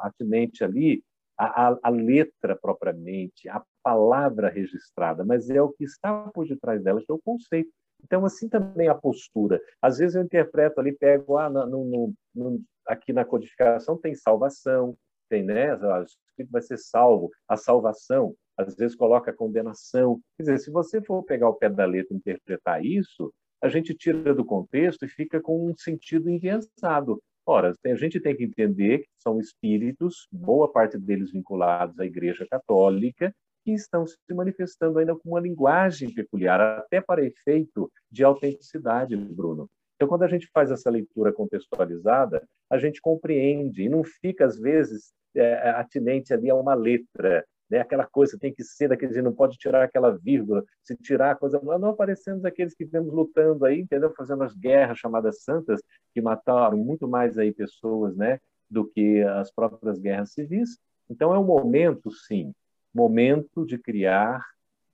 atinente ali a, a, a, letra propriamente, a palavra registrada, mas é o que está por detrás dela, que é o conceito. Então, assim também a postura. Às vezes eu interpreto ali, pego, ah, no, no, no, aqui na codificação tem salvação, tem, né? O espírito vai ser salvo. A salvação, às vezes coloca a condenação. Quer dizer, se você for pegar o pé da letra e interpretar isso, a gente tira do contexto e fica com um sentido enviesado. Ora, a gente tem que entender que são espíritos, boa parte deles vinculados à Igreja Católica, que estão se manifestando ainda com uma linguagem peculiar, até para efeito de autenticidade, Bruno. Então, quando a gente faz essa leitura contextualizada, a gente compreende e não fica, às vezes, é, atinente ali a uma letra, né? aquela coisa tem que ser daquele jeito, não pode tirar aquela vírgula, se tirar a coisa. Não aparecemos aqueles que vemos lutando aí, entendeu? Fazendo as guerras chamadas santas, que mataram muito mais aí pessoas né? do que as próprias guerras civis. Então, é um momento, sim, momento de criar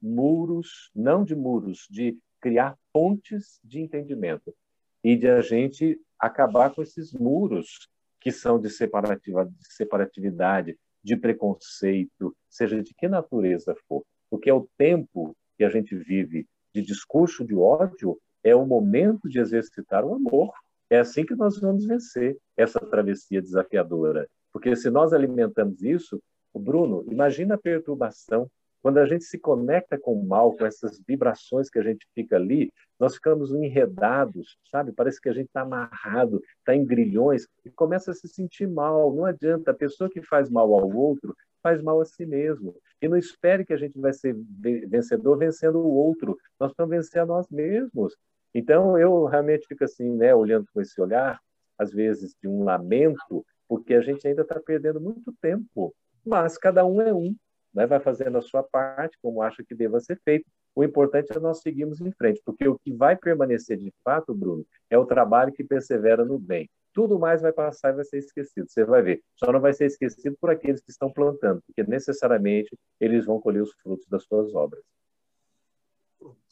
muros, não de muros, de criar pontes de entendimento e de a gente acabar com esses muros que são de separatividade, de preconceito, seja de que natureza for. Porque é o tempo que a gente vive de discurso de ódio, é o momento de exercitar o amor. É assim que nós vamos vencer essa travessia desafiadora. Porque se nós alimentamos isso, o Bruno, imagina a perturbação. Quando a gente se conecta com o mal, com essas vibrações que a gente fica ali, nós ficamos enredados, sabe? Parece que a gente está amarrado, está em grilhões e começa a se sentir mal. Não adianta, a pessoa que faz mal ao outro faz mal a si mesmo. E não espere que a gente vai ser vencedor vencendo o outro. Nós vamos vencer a nós mesmos. Então, eu realmente fico assim, né, olhando com esse olhar, às vezes de um lamento, porque a gente ainda está perdendo muito tempo mas cada um é um, né? vai fazendo a sua parte, como acha que deva ser feito. O importante é nós seguirmos em frente, porque o que vai permanecer de fato, Bruno, é o trabalho que persevera no bem. Tudo mais vai passar e vai ser esquecido, você vai ver. Só não vai ser esquecido por aqueles que estão plantando, porque necessariamente eles vão colher os frutos das suas obras.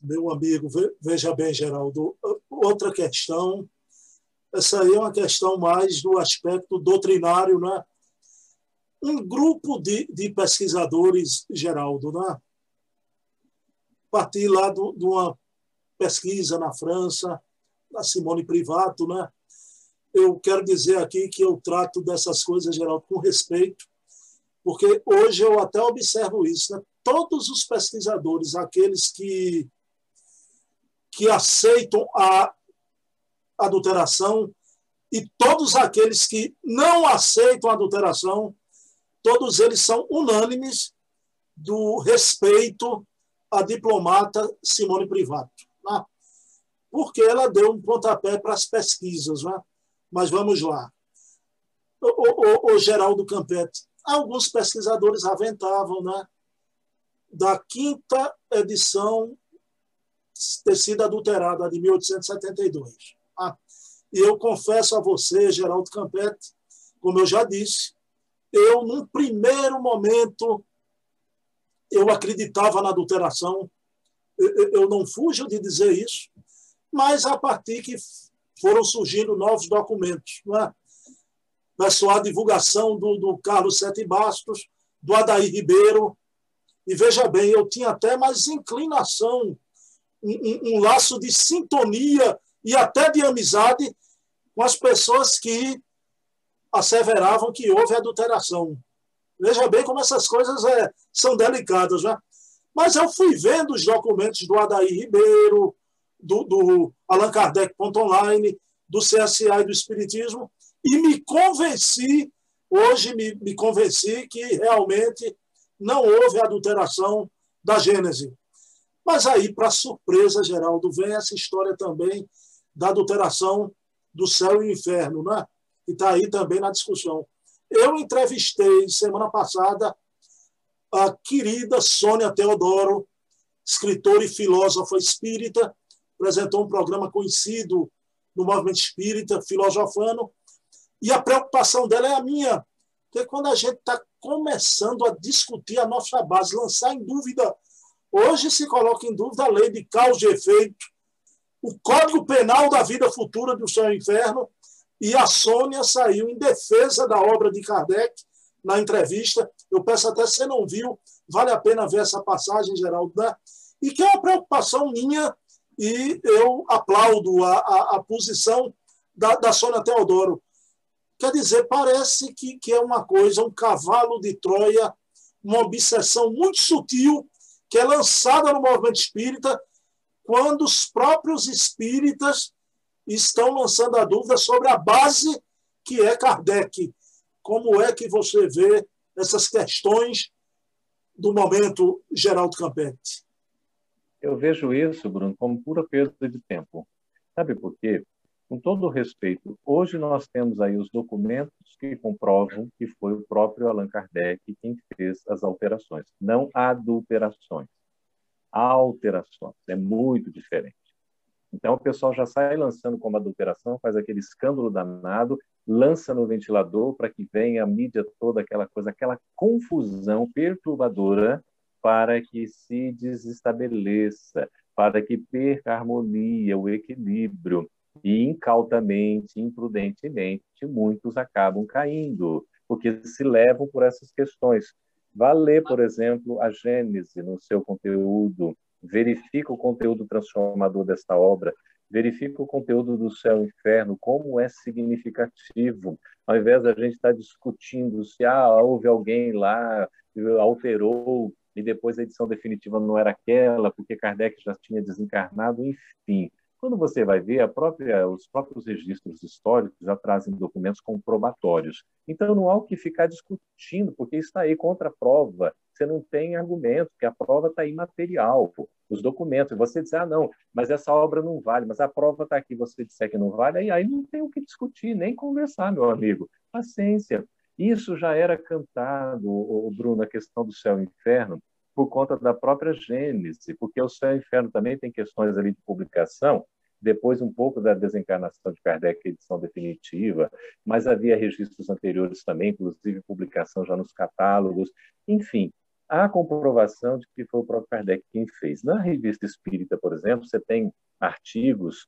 Meu amigo, veja bem, Geraldo, outra questão, essa aí é uma questão mais do aspecto doutrinário, né? Um grupo de, de pesquisadores, Geraldo, né? partir lá de uma pesquisa na França, da Simone Privato, né? eu quero dizer aqui que eu trato dessas coisas, Geraldo, com respeito, porque hoje eu até observo isso. Né? Todos os pesquisadores, aqueles que, que aceitam a adulteração e todos aqueles que não aceitam a adulteração, todos eles são unânimes do respeito à diplomata Simone Privato, né? porque ela deu um pontapé para as pesquisas. Né? Mas vamos lá. O, o, o Geraldo Campete, alguns pesquisadores aventavam né, da quinta edição ter sido adulterada, de 1872. Ah, e eu confesso a você, Geraldo Campete, como eu já disse, eu, num primeiro momento, eu acreditava na adulteração, eu, não fujo de dizer isso, mas a partir que foram surgindo novos documentos. Não é? a divulgação do, do Carlos Sete Bastos, do Adair Ribeiro. E veja bem, eu tinha até mais inclinação, um, um, um laço de sintonia e até de amizade com as pessoas que asseveravam que houve adulteração. Veja bem como essas coisas é, são delicadas. Né? Mas eu fui vendo os documentos do Adair Ribeiro, do, do Allan Kardec.online, do CSA e do Espiritismo, e me convenci, hoje me, me convenci que realmente não houve adulteração da Gênese. Mas aí, para surpresa, Geraldo, vem essa história também da adulteração do céu e inferno, né? Que está aí também na discussão. Eu entrevistei semana passada a querida Sônia Teodoro, escritora e filósofa espírita, apresentou um programa conhecido no movimento espírita, filosofano, e a preocupação dela é a minha, porque quando a gente está começando a discutir a nossa base, lançar em dúvida, hoje se coloca em dúvida a lei de causa e efeito, o Código Penal da Vida Futura do Céu e Inferno, e a Sônia saiu em defesa da obra de Kardec na entrevista. Eu peço até se você não viu, vale a pena ver essa passagem, Geraldo, né? e que é uma preocupação minha e eu aplaudo a, a, a posição da, da Sônia Teodoro. Quer dizer, parece que, que é uma coisa, um cavalo de Troia, uma obsessão muito sutil que é lançada no movimento espírita quando os próprios espíritas estão lançando a dúvida sobre a base que é Kardec. Como é que você vê essas questões do momento, Geraldo Campete? Eu vejo isso, Bruno, como pura perda de tempo. Sabe por quê? Com todo respeito, hoje nós temos aí os documentos que comprovam que foi o próprio Allan Kardec quem fez as alterações, não adulterações. Alterações, é muito diferente. Então o pessoal já sai lançando como adulteração, faz aquele escândalo danado, lança no ventilador para que venha a mídia toda, aquela coisa, aquela confusão perturbadora para que se desestabeleça, para que perca a harmonia, o equilíbrio. E incautamente, imprudentemente, muitos acabam caindo, porque se levam por essas questões. Vá ler, por exemplo, a Gênese no seu conteúdo, verifica o conteúdo transformador desta obra, verifica o conteúdo do céu e inferno, como é significativo, ao invés da gente estar discutindo se ah, houve alguém lá, alterou e depois a edição definitiva não era aquela, porque Kardec já tinha desencarnado, enfim. Quando você vai ver, própria, os próprios registros históricos já trazem documentos comprobatórios. Então, não há o que ficar discutindo, porque está aí contra a prova. Você não tem argumento, porque a prova está imaterial. Os documentos. Você diz, ah, não, mas essa obra não vale, mas a prova está aqui. Você disser que não vale, aí, aí não tem o que discutir, nem conversar, meu amigo. Paciência. Isso já era cantado, Bruno, a questão do céu e inferno, por conta da própria Gênese, porque o céu e o inferno também tem questões ali de publicação, depois um pouco da desencarnação de Kardec, edição definitiva, mas havia registros anteriores também, inclusive publicação já nos catálogos, enfim, há comprovação de que foi o próprio Kardec quem fez. Na revista Espírita, por exemplo, você tem artigos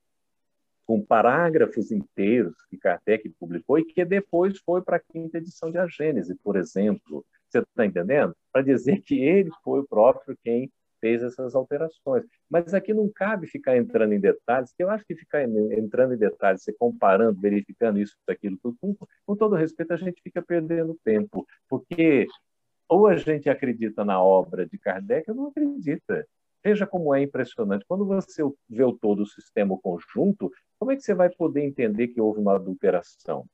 com parágrafos inteiros que Kardec publicou e que depois foi para a quinta edição de A Gênese, por exemplo. Você está entendendo? Para dizer que ele foi o próprio quem fez essas alterações. Mas aqui não cabe ficar entrando em detalhes, que eu acho que ficar entrando em detalhes, se comparando, verificando isso, aquilo, tudo, com, com todo respeito, a gente fica perdendo tempo, porque ou a gente acredita na obra de Kardec ou não acredita. Veja como é impressionante. Quando você vê o todo o sistema o conjunto, como é que você vai poder entender que houve uma adulteração?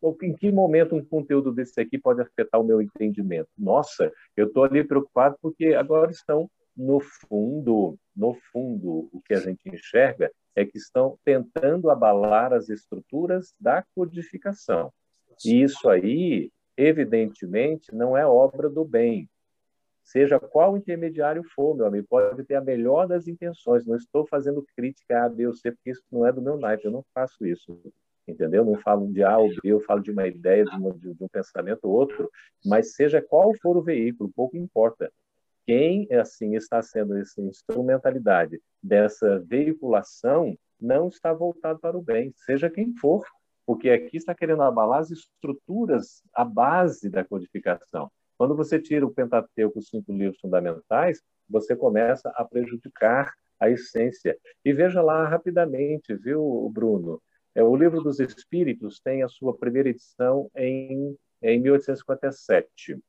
Ou em que momento um conteúdo desse aqui pode afetar o meu entendimento? Nossa, eu estou ali preocupado porque agora estão no fundo, no fundo, o que a gente enxerga é que estão tentando abalar as estruturas da codificação. E isso aí, evidentemente, não é obra do bem. Seja qual intermediário for, meu amigo, pode ter a melhor das intenções. Não estou fazendo crítica a C, porque isso não é do meu naipe, eu não faço isso. Entendeu? Não falo de A ou B, eu falo de uma ideia, de, uma, de um pensamento ou outro, mas seja qual for o veículo, pouco importa quem assim está sendo essa instrumentalidade dessa veiculação não está voltado para o bem, seja quem for, porque aqui está querendo abalar as estruturas, a base da codificação. Quando você tira o Pentateuco, os cinco livros fundamentais, você começa a prejudicar a essência. E veja lá rapidamente, viu, Bruno? É, o Livro dos Espíritos tem a sua primeira edição em, em 1857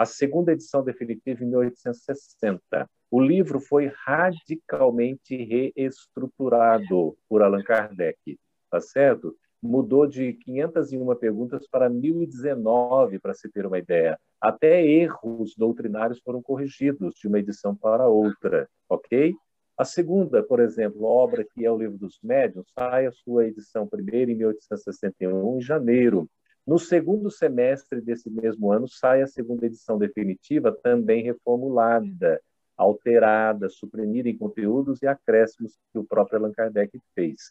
a segunda edição definitiva em 1860. O livro foi radicalmente reestruturado por Allan Kardec, tá certo? Mudou de 501 perguntas para 1019, para se ter uma ideia. Até erros doutrinários foram corrigidos de uma edição para outra, ok? A segunda, por exemplo, obra que é o Livro dos Médiuns, sai a sua edição primeira em 1861, em janeiro. No segundo semestre desse mesmo ano, sai a segunda edição definitiva, também reformulada, alterada, suprimida em conteúdos e acréscimos que o próprio Allan Kardec fez.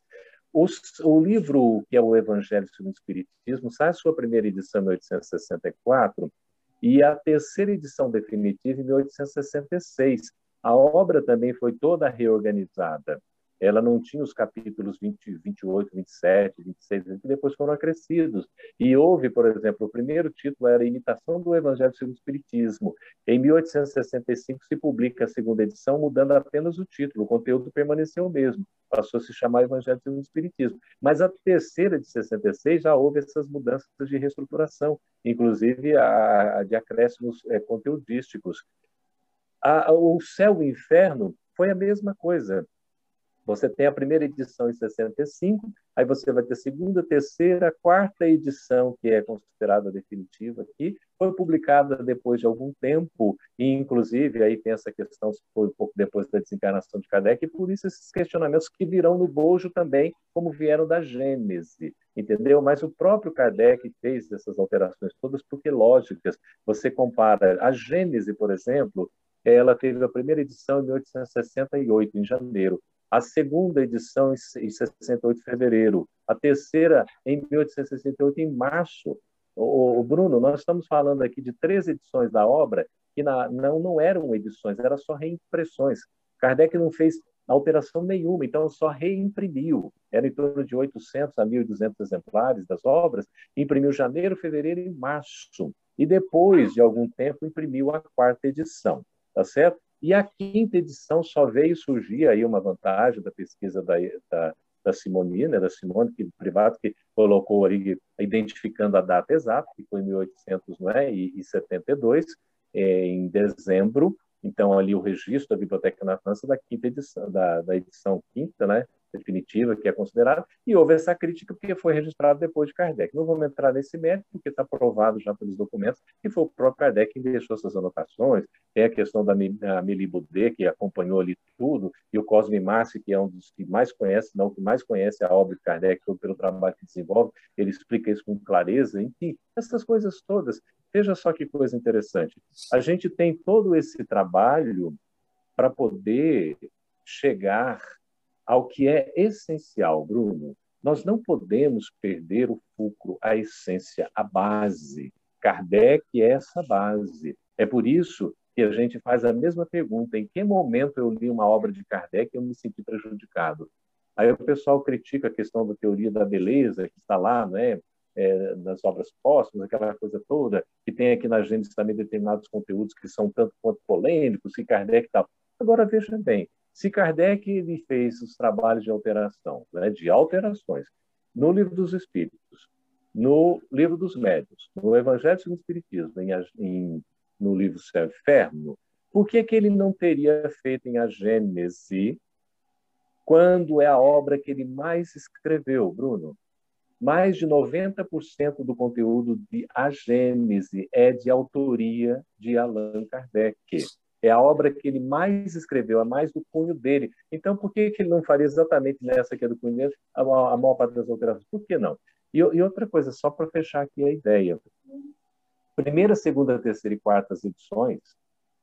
Os, o livro, que é o Evangelho segundo o Espiritismo, sai a sua primeira edição em 1864 e a terceira edição definitiva em 1866. A obra também foi toda reorganizada ela não tinha os capítulos 20, 28, 27, 26, que depois foram acrescidos. E houve, por exemplo, o primeiro título era Imitação do Evangelho segundo o Espiritismo. Em 1865 se publica a segunda edição, mudando apenas o título, o conteúdo permaneceu o mesmo, passou a se chamar Evangelho segundo o Espiritismo. Mas a terceira de 66 já houve essas mudanças de reestruturação, inclusive a, a de acréscimos é, conteudísticos. A, o Céu e o Inferno foi a mesma coisa você tem a primeira edição em 65, aí você vai ter a segunda, terceira, quarta edição, que é considerada definitiva aqui, foi publicada depois de algum tempo, e inclusive aí tem essa questão foi um pouco depois da desencarnação de Kardec, e por isso esses questionamentos que virão no bojo também, como vieram da Gênese, entendeu? Mas o próprio Kardec fez essas alterações todas porque lógicas. Você compara a Gênese, por exemplo, ela teve a primeira edição em 1868, em janeiro a segunda edição em 68 de fevereiro, a terceira em 1868 em março. O, o Bruno, nós estamos falando aqui de três edições da obra que na, não não eram edições, eram só reimpressões. Kardec não fez alteração nenhuma, então só reimprimiu. Era em torno de 800 a 1.200 exemplares das obras, imprimiu janeiro, fevereiro e março. E depois de algum tempo imprimiu a quarta edição, tá certo? E a quinta edição só veio surgir aí uma vantagem da pesquisa da, da, da Simone, né, da Simone, que privado que colocou ali identificando a data exata, que foi 1872, é, é, em dezembro. Então ali o registro da Biblioteca na França da quinta edição, da, da edição quinta, né, definitiva que é considerada, e houve essa crítica porque foi registrado depois de Kardec. Não vamos entrar nesse mérito, porque está provado já pelos documentos que foi o próprio Kardec que deixou essas anotações, tem a questão da Amélie Boudet, que acompanhou ali tudo, e o Cosme Márcio, que é um dos que mais conhece, não que mais conhece a obra de Kardec pelo trabalho que desenvolve, ele explica isso com clareza, que essas coisas todas, veja só que coisa interessante, a gente tem todo esse trabalho para poder chegar ao que é essencial, Bruno. Nós não podemos perder o fulcro, a essência, a base. Kardec é essa base. É por isso que a gente faz a mesma pergunta: em que momento eu li uma obra de Kardec e eu me senti prejudicado? Aí o pessoal critica a questão da teoria da beleza, que está lá, né? É, nas obras póstumas, aquela coisa toda, que tem aqui na Gênesis também determinados conteúdos que são tanto quanto polêmicos, que Kardec está Agora, veja bem, se Kardec ele fez os trabalhos de alteração, né, de alterações, no Livro dos Espíritos, no Livro dos Médios, no Evangelho do Espiritismo, em, em, no livro Céu Inferno, por que, que ele não teria feito em A Gênese, quando é a obra que ele mais escreveu, Bruno? Mais de 90% do conteúdo de A Gênese é de autoria de Allan Kardec. É a obra que ele mais escreveu, a mais do cunho dele. Então, por que, que ele não faria exatamente nessa que é do cunho dele a, a maior parte das alterações? Por que não? E, e outra coisa, só para fechar aqui a ideia. Primeira, segunda, terceira e quarta edições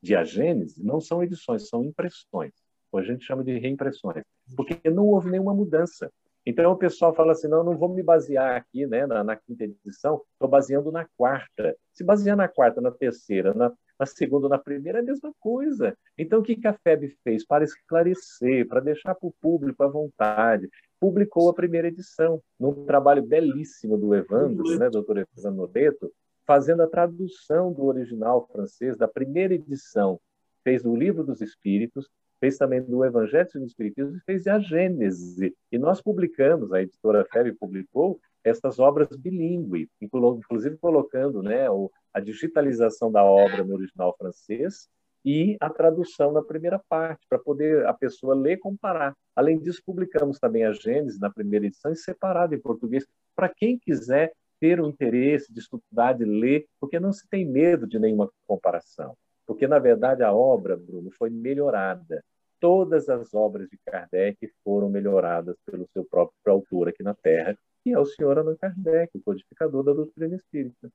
de A Gênese não são edições, são impressões. Ou a gente chama de reimpressões, porque não houve nenhuma mudança. Então o pessoal fala assim, não, não vou me basear aqui né, na, na quinta edição, estou baseando na quarta. Se basear na quarta, na terceira, na, na segunda, na primeira, é a mesma coisa. Então o que, que a FEB fez? Para esclarecer, para deixar para o público à vontade, publicou a primeira edição, num trabalho belíssimo do Evandro, né, doutor Evandro Noreto, fazendo a tradução do original francês, da primeira edição. Fez do Livro dos Espíritos, fez também do Evangelho dos Espiritismo e fez a Gênese. E nós publicamos, a editora FEB publicou, essas obras bilíngue, inclusive colocando né, a digitalização da obra no original francês e a tradução na primeira parte, para poder a pessoa ler e comparar. Além disso, publicamos também a Gênesis na primeira edição e separada em português, para quem quiser ter o interesse de estudar, de ler, porque não se tem medo de nenhuma comparação. Porque, na verdade, a obra, Bruno, foi melhorada. Todas as obras de Kardec foram melhoradas pelo seu próprio autor aqui na Terra, que é o senhor Allan Kardec, o codificador da doutrina espírita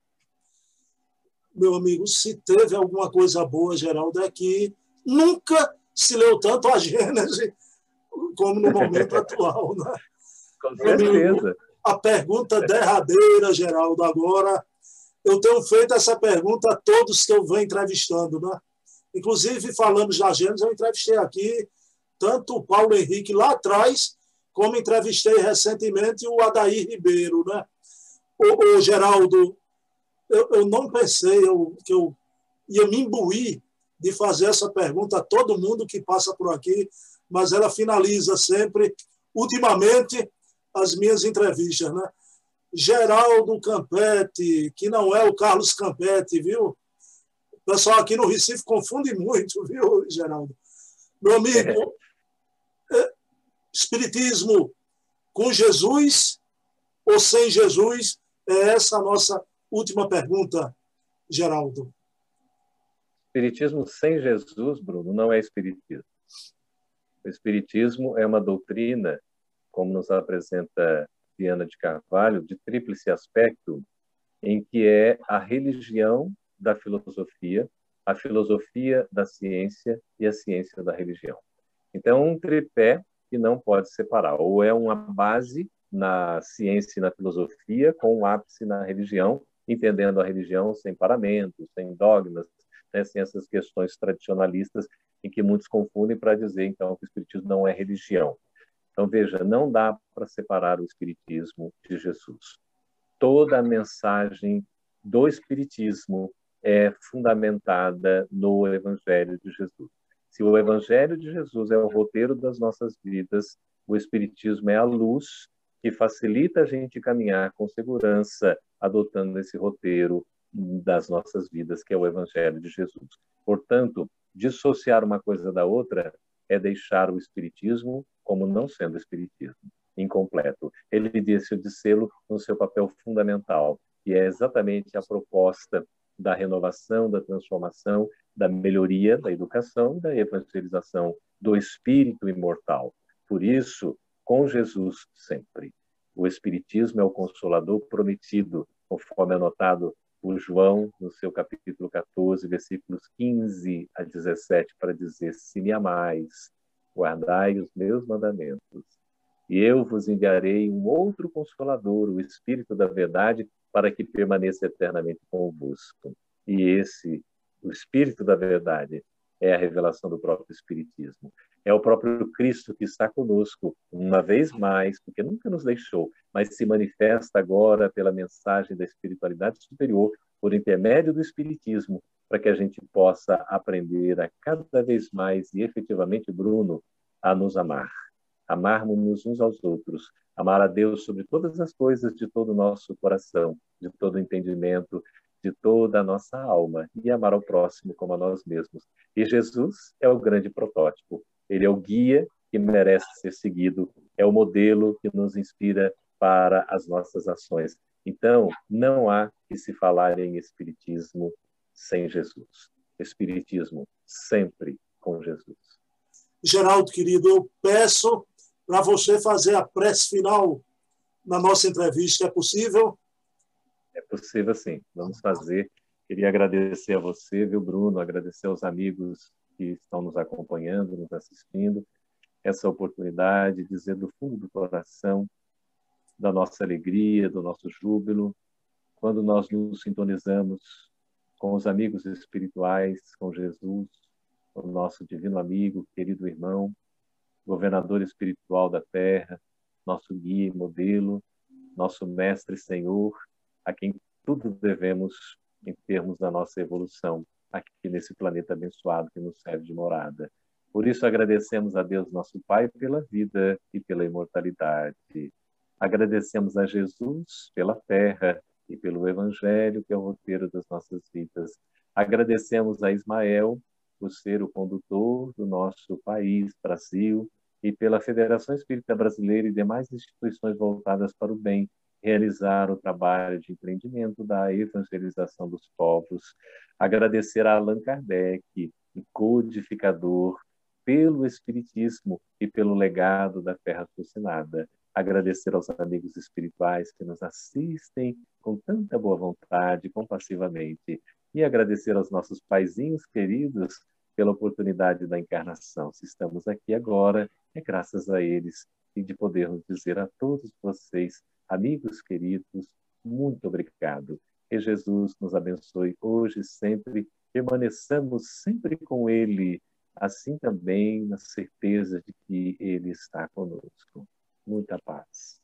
meu amigo, se teve alguma coisa boa, Geraldo, é que nunca se leu tanto a Gênese como no momento atual. Né? Com certeza. Amigo, a pergunta derradeira, Geraldo, agora. Eu tenho feito essa pergunta a todos que eu venho entrevistando. Né? Inclusive, falamos da Gênesis, eu entrevistei aqui tanto o Paulo Henrique lá atrás, como entrevistei recentemente o Adair Ribeiro. Né? O, o Geraldo, eu, eu não pensei eu, que eu ia me imbuir de fazer essa pergunta a todo mundo que passa por aqui, mas ela finaliza sempre, ultimamente, as minhas entrevistas. Né? Geraldo Campete, que não é o Carlos Campete, viu? O pessoal aqui no Recife confunde muito, viu, Geraldo? Meu amigo, é, Espiritismo com Jesus ou sem Jesus é essa a nossa Última pergunta, Geraldo. Espiritismo sem Jesus, Bruno, não é espiritismo. O espiritismo é uma doutrina, como nos apresenta Diana de Carvalho, de tríplice aspecto, em que é a religião da filosofia, a filosofia da ciência e a ciência da religião. Então, um tripé que não pode separar, ou é uma base na ciência e na filosofia, com um ápice na religião, entendendo a religião sem paramentos, sem dogmas, né, sem essas questões tradicionalistas em que muitos confundem para dizer, então, que o Espiritismo não é religião. Então, veja, não dá para separar o Espiritismo de Jesus. Toda a mensagem do Espiritismo é fundamentada no Evangelho de Jesus. Se o Evangelho de Jesus é o roteiro das nossas vidas, o Espiritismo é a luz que facilita a gente caminhar com segurança adotando esse roteiro das nossas vidas, que é o Evangelho de Jesus. Portanto, dissociar uma coisa da outra é deixar o Espiritismo como não sendo Espiritismo, incompleto. Ele disse de sê-lo no seu papel fundamental, que é exatamente a proposta da renovação, da transformação, da melhoria da educação, da evangelização do espírito imortal. Por isso, com Jesus sempre. O Espiritismo é o consolador prometido, conforme anotado por João no seu capítulo 14, versículos 15 a 17, para dizer: Se me amais, guardai os meus mandamentos, e eu vos enviarei um outro consolador, o Espírito da Verdade, para que permaneça eternamente convosco. E esse, o Espírito da Verdade, é a revelação do próprio Espiritismo é o próprio Cristo que está conosco, uma vez mais, porque nunca nos deixou, mas se manifesta agora pela mensagem da espiritualidade superior por intermédio do Espiritismo, para que a gente possa aprender a cada vez mais e efetivamente, Bruno, a nos amar. Amarmos uns aos outros, amar a Deus sobre todas as coisas, de todo o nosso coração, de todo o entendimento, de toda a nossa alma, e amar ao próximo como a nós mesmos. E Jesus é o grande protótipo, ele é o guia que merece ser seguido, é o modelo que nos inspira para as nossas ações. Então, não há que se falar em Espiritismo sem Jesus. Espiritismo sempre com Jesus. Geraldo, querido, eu peço para você fazer a prece final na nossa entrevista. É possível? É possível, sim. Vamos fazer. Queria agradecer a você, viu, Bruno? Agradecer aos amigos que estão nos acompanhando, nos assistindo. Essa oportunidade, dizer do fundo do coração da nossa alegria, do nosso júbilo, quando nós nos sintonizamos com os amigos espirituais, com Jesus, o nosso divino amigo, querido irmão, governador espiritual da terra, nosso guia e modelo, nosso mestre Senhor, a quem tudo devemos em termos da nossa evolução aqui nesse planeta abençoado que nos serve de morada. Por isso agradecemos a Deus nosso Pai pela vida e pela imortalidade. Agradecemos a Jesus pela terra e pelo Evangelho, que é o roteiro das nossas vidas. Agradecemos a Ismael por ser o condutor do nosso país, Brasil, e pela Federação Espírita Brasileira e demais instituições voltadas para o bem, realizar o trabalho de empreendimento da evangelização dos povos. Agradecer a Allan Kardec, codificador, pelo Espiritismo e pelo legado da fé raciocinada agradecer aos amigos espirituais que nos assistem com tanta boa vontade, compassivamente, e agradecer aos nossos paizinhos queridos pela oportunidade da encarnação. Se estamos aqui agora, é graças a eles e de podermos dizer a todos vocês, amigos queridos, muito obrigado. Que Jesus nos abençoe hoje e sempre. Permaneçamos sempre com Ele, assim também na certeza de que Ele está conosco muita paz.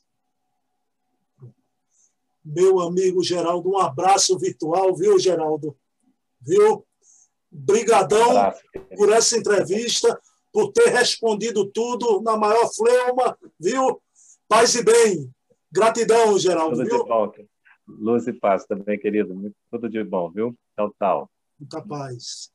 Meu amigo Geraldo, um abraço virtual, viu, Geraldo? Viu? Brigadão por essa entrevista, por ter respondido tudo na maior fleuma, viu? Paz e bem. Gratidão, Geraldo. Tudo viu? de bom. Luz e paz também, querido. Tudo de bom, viu? Tchau, tchau. Muita paz.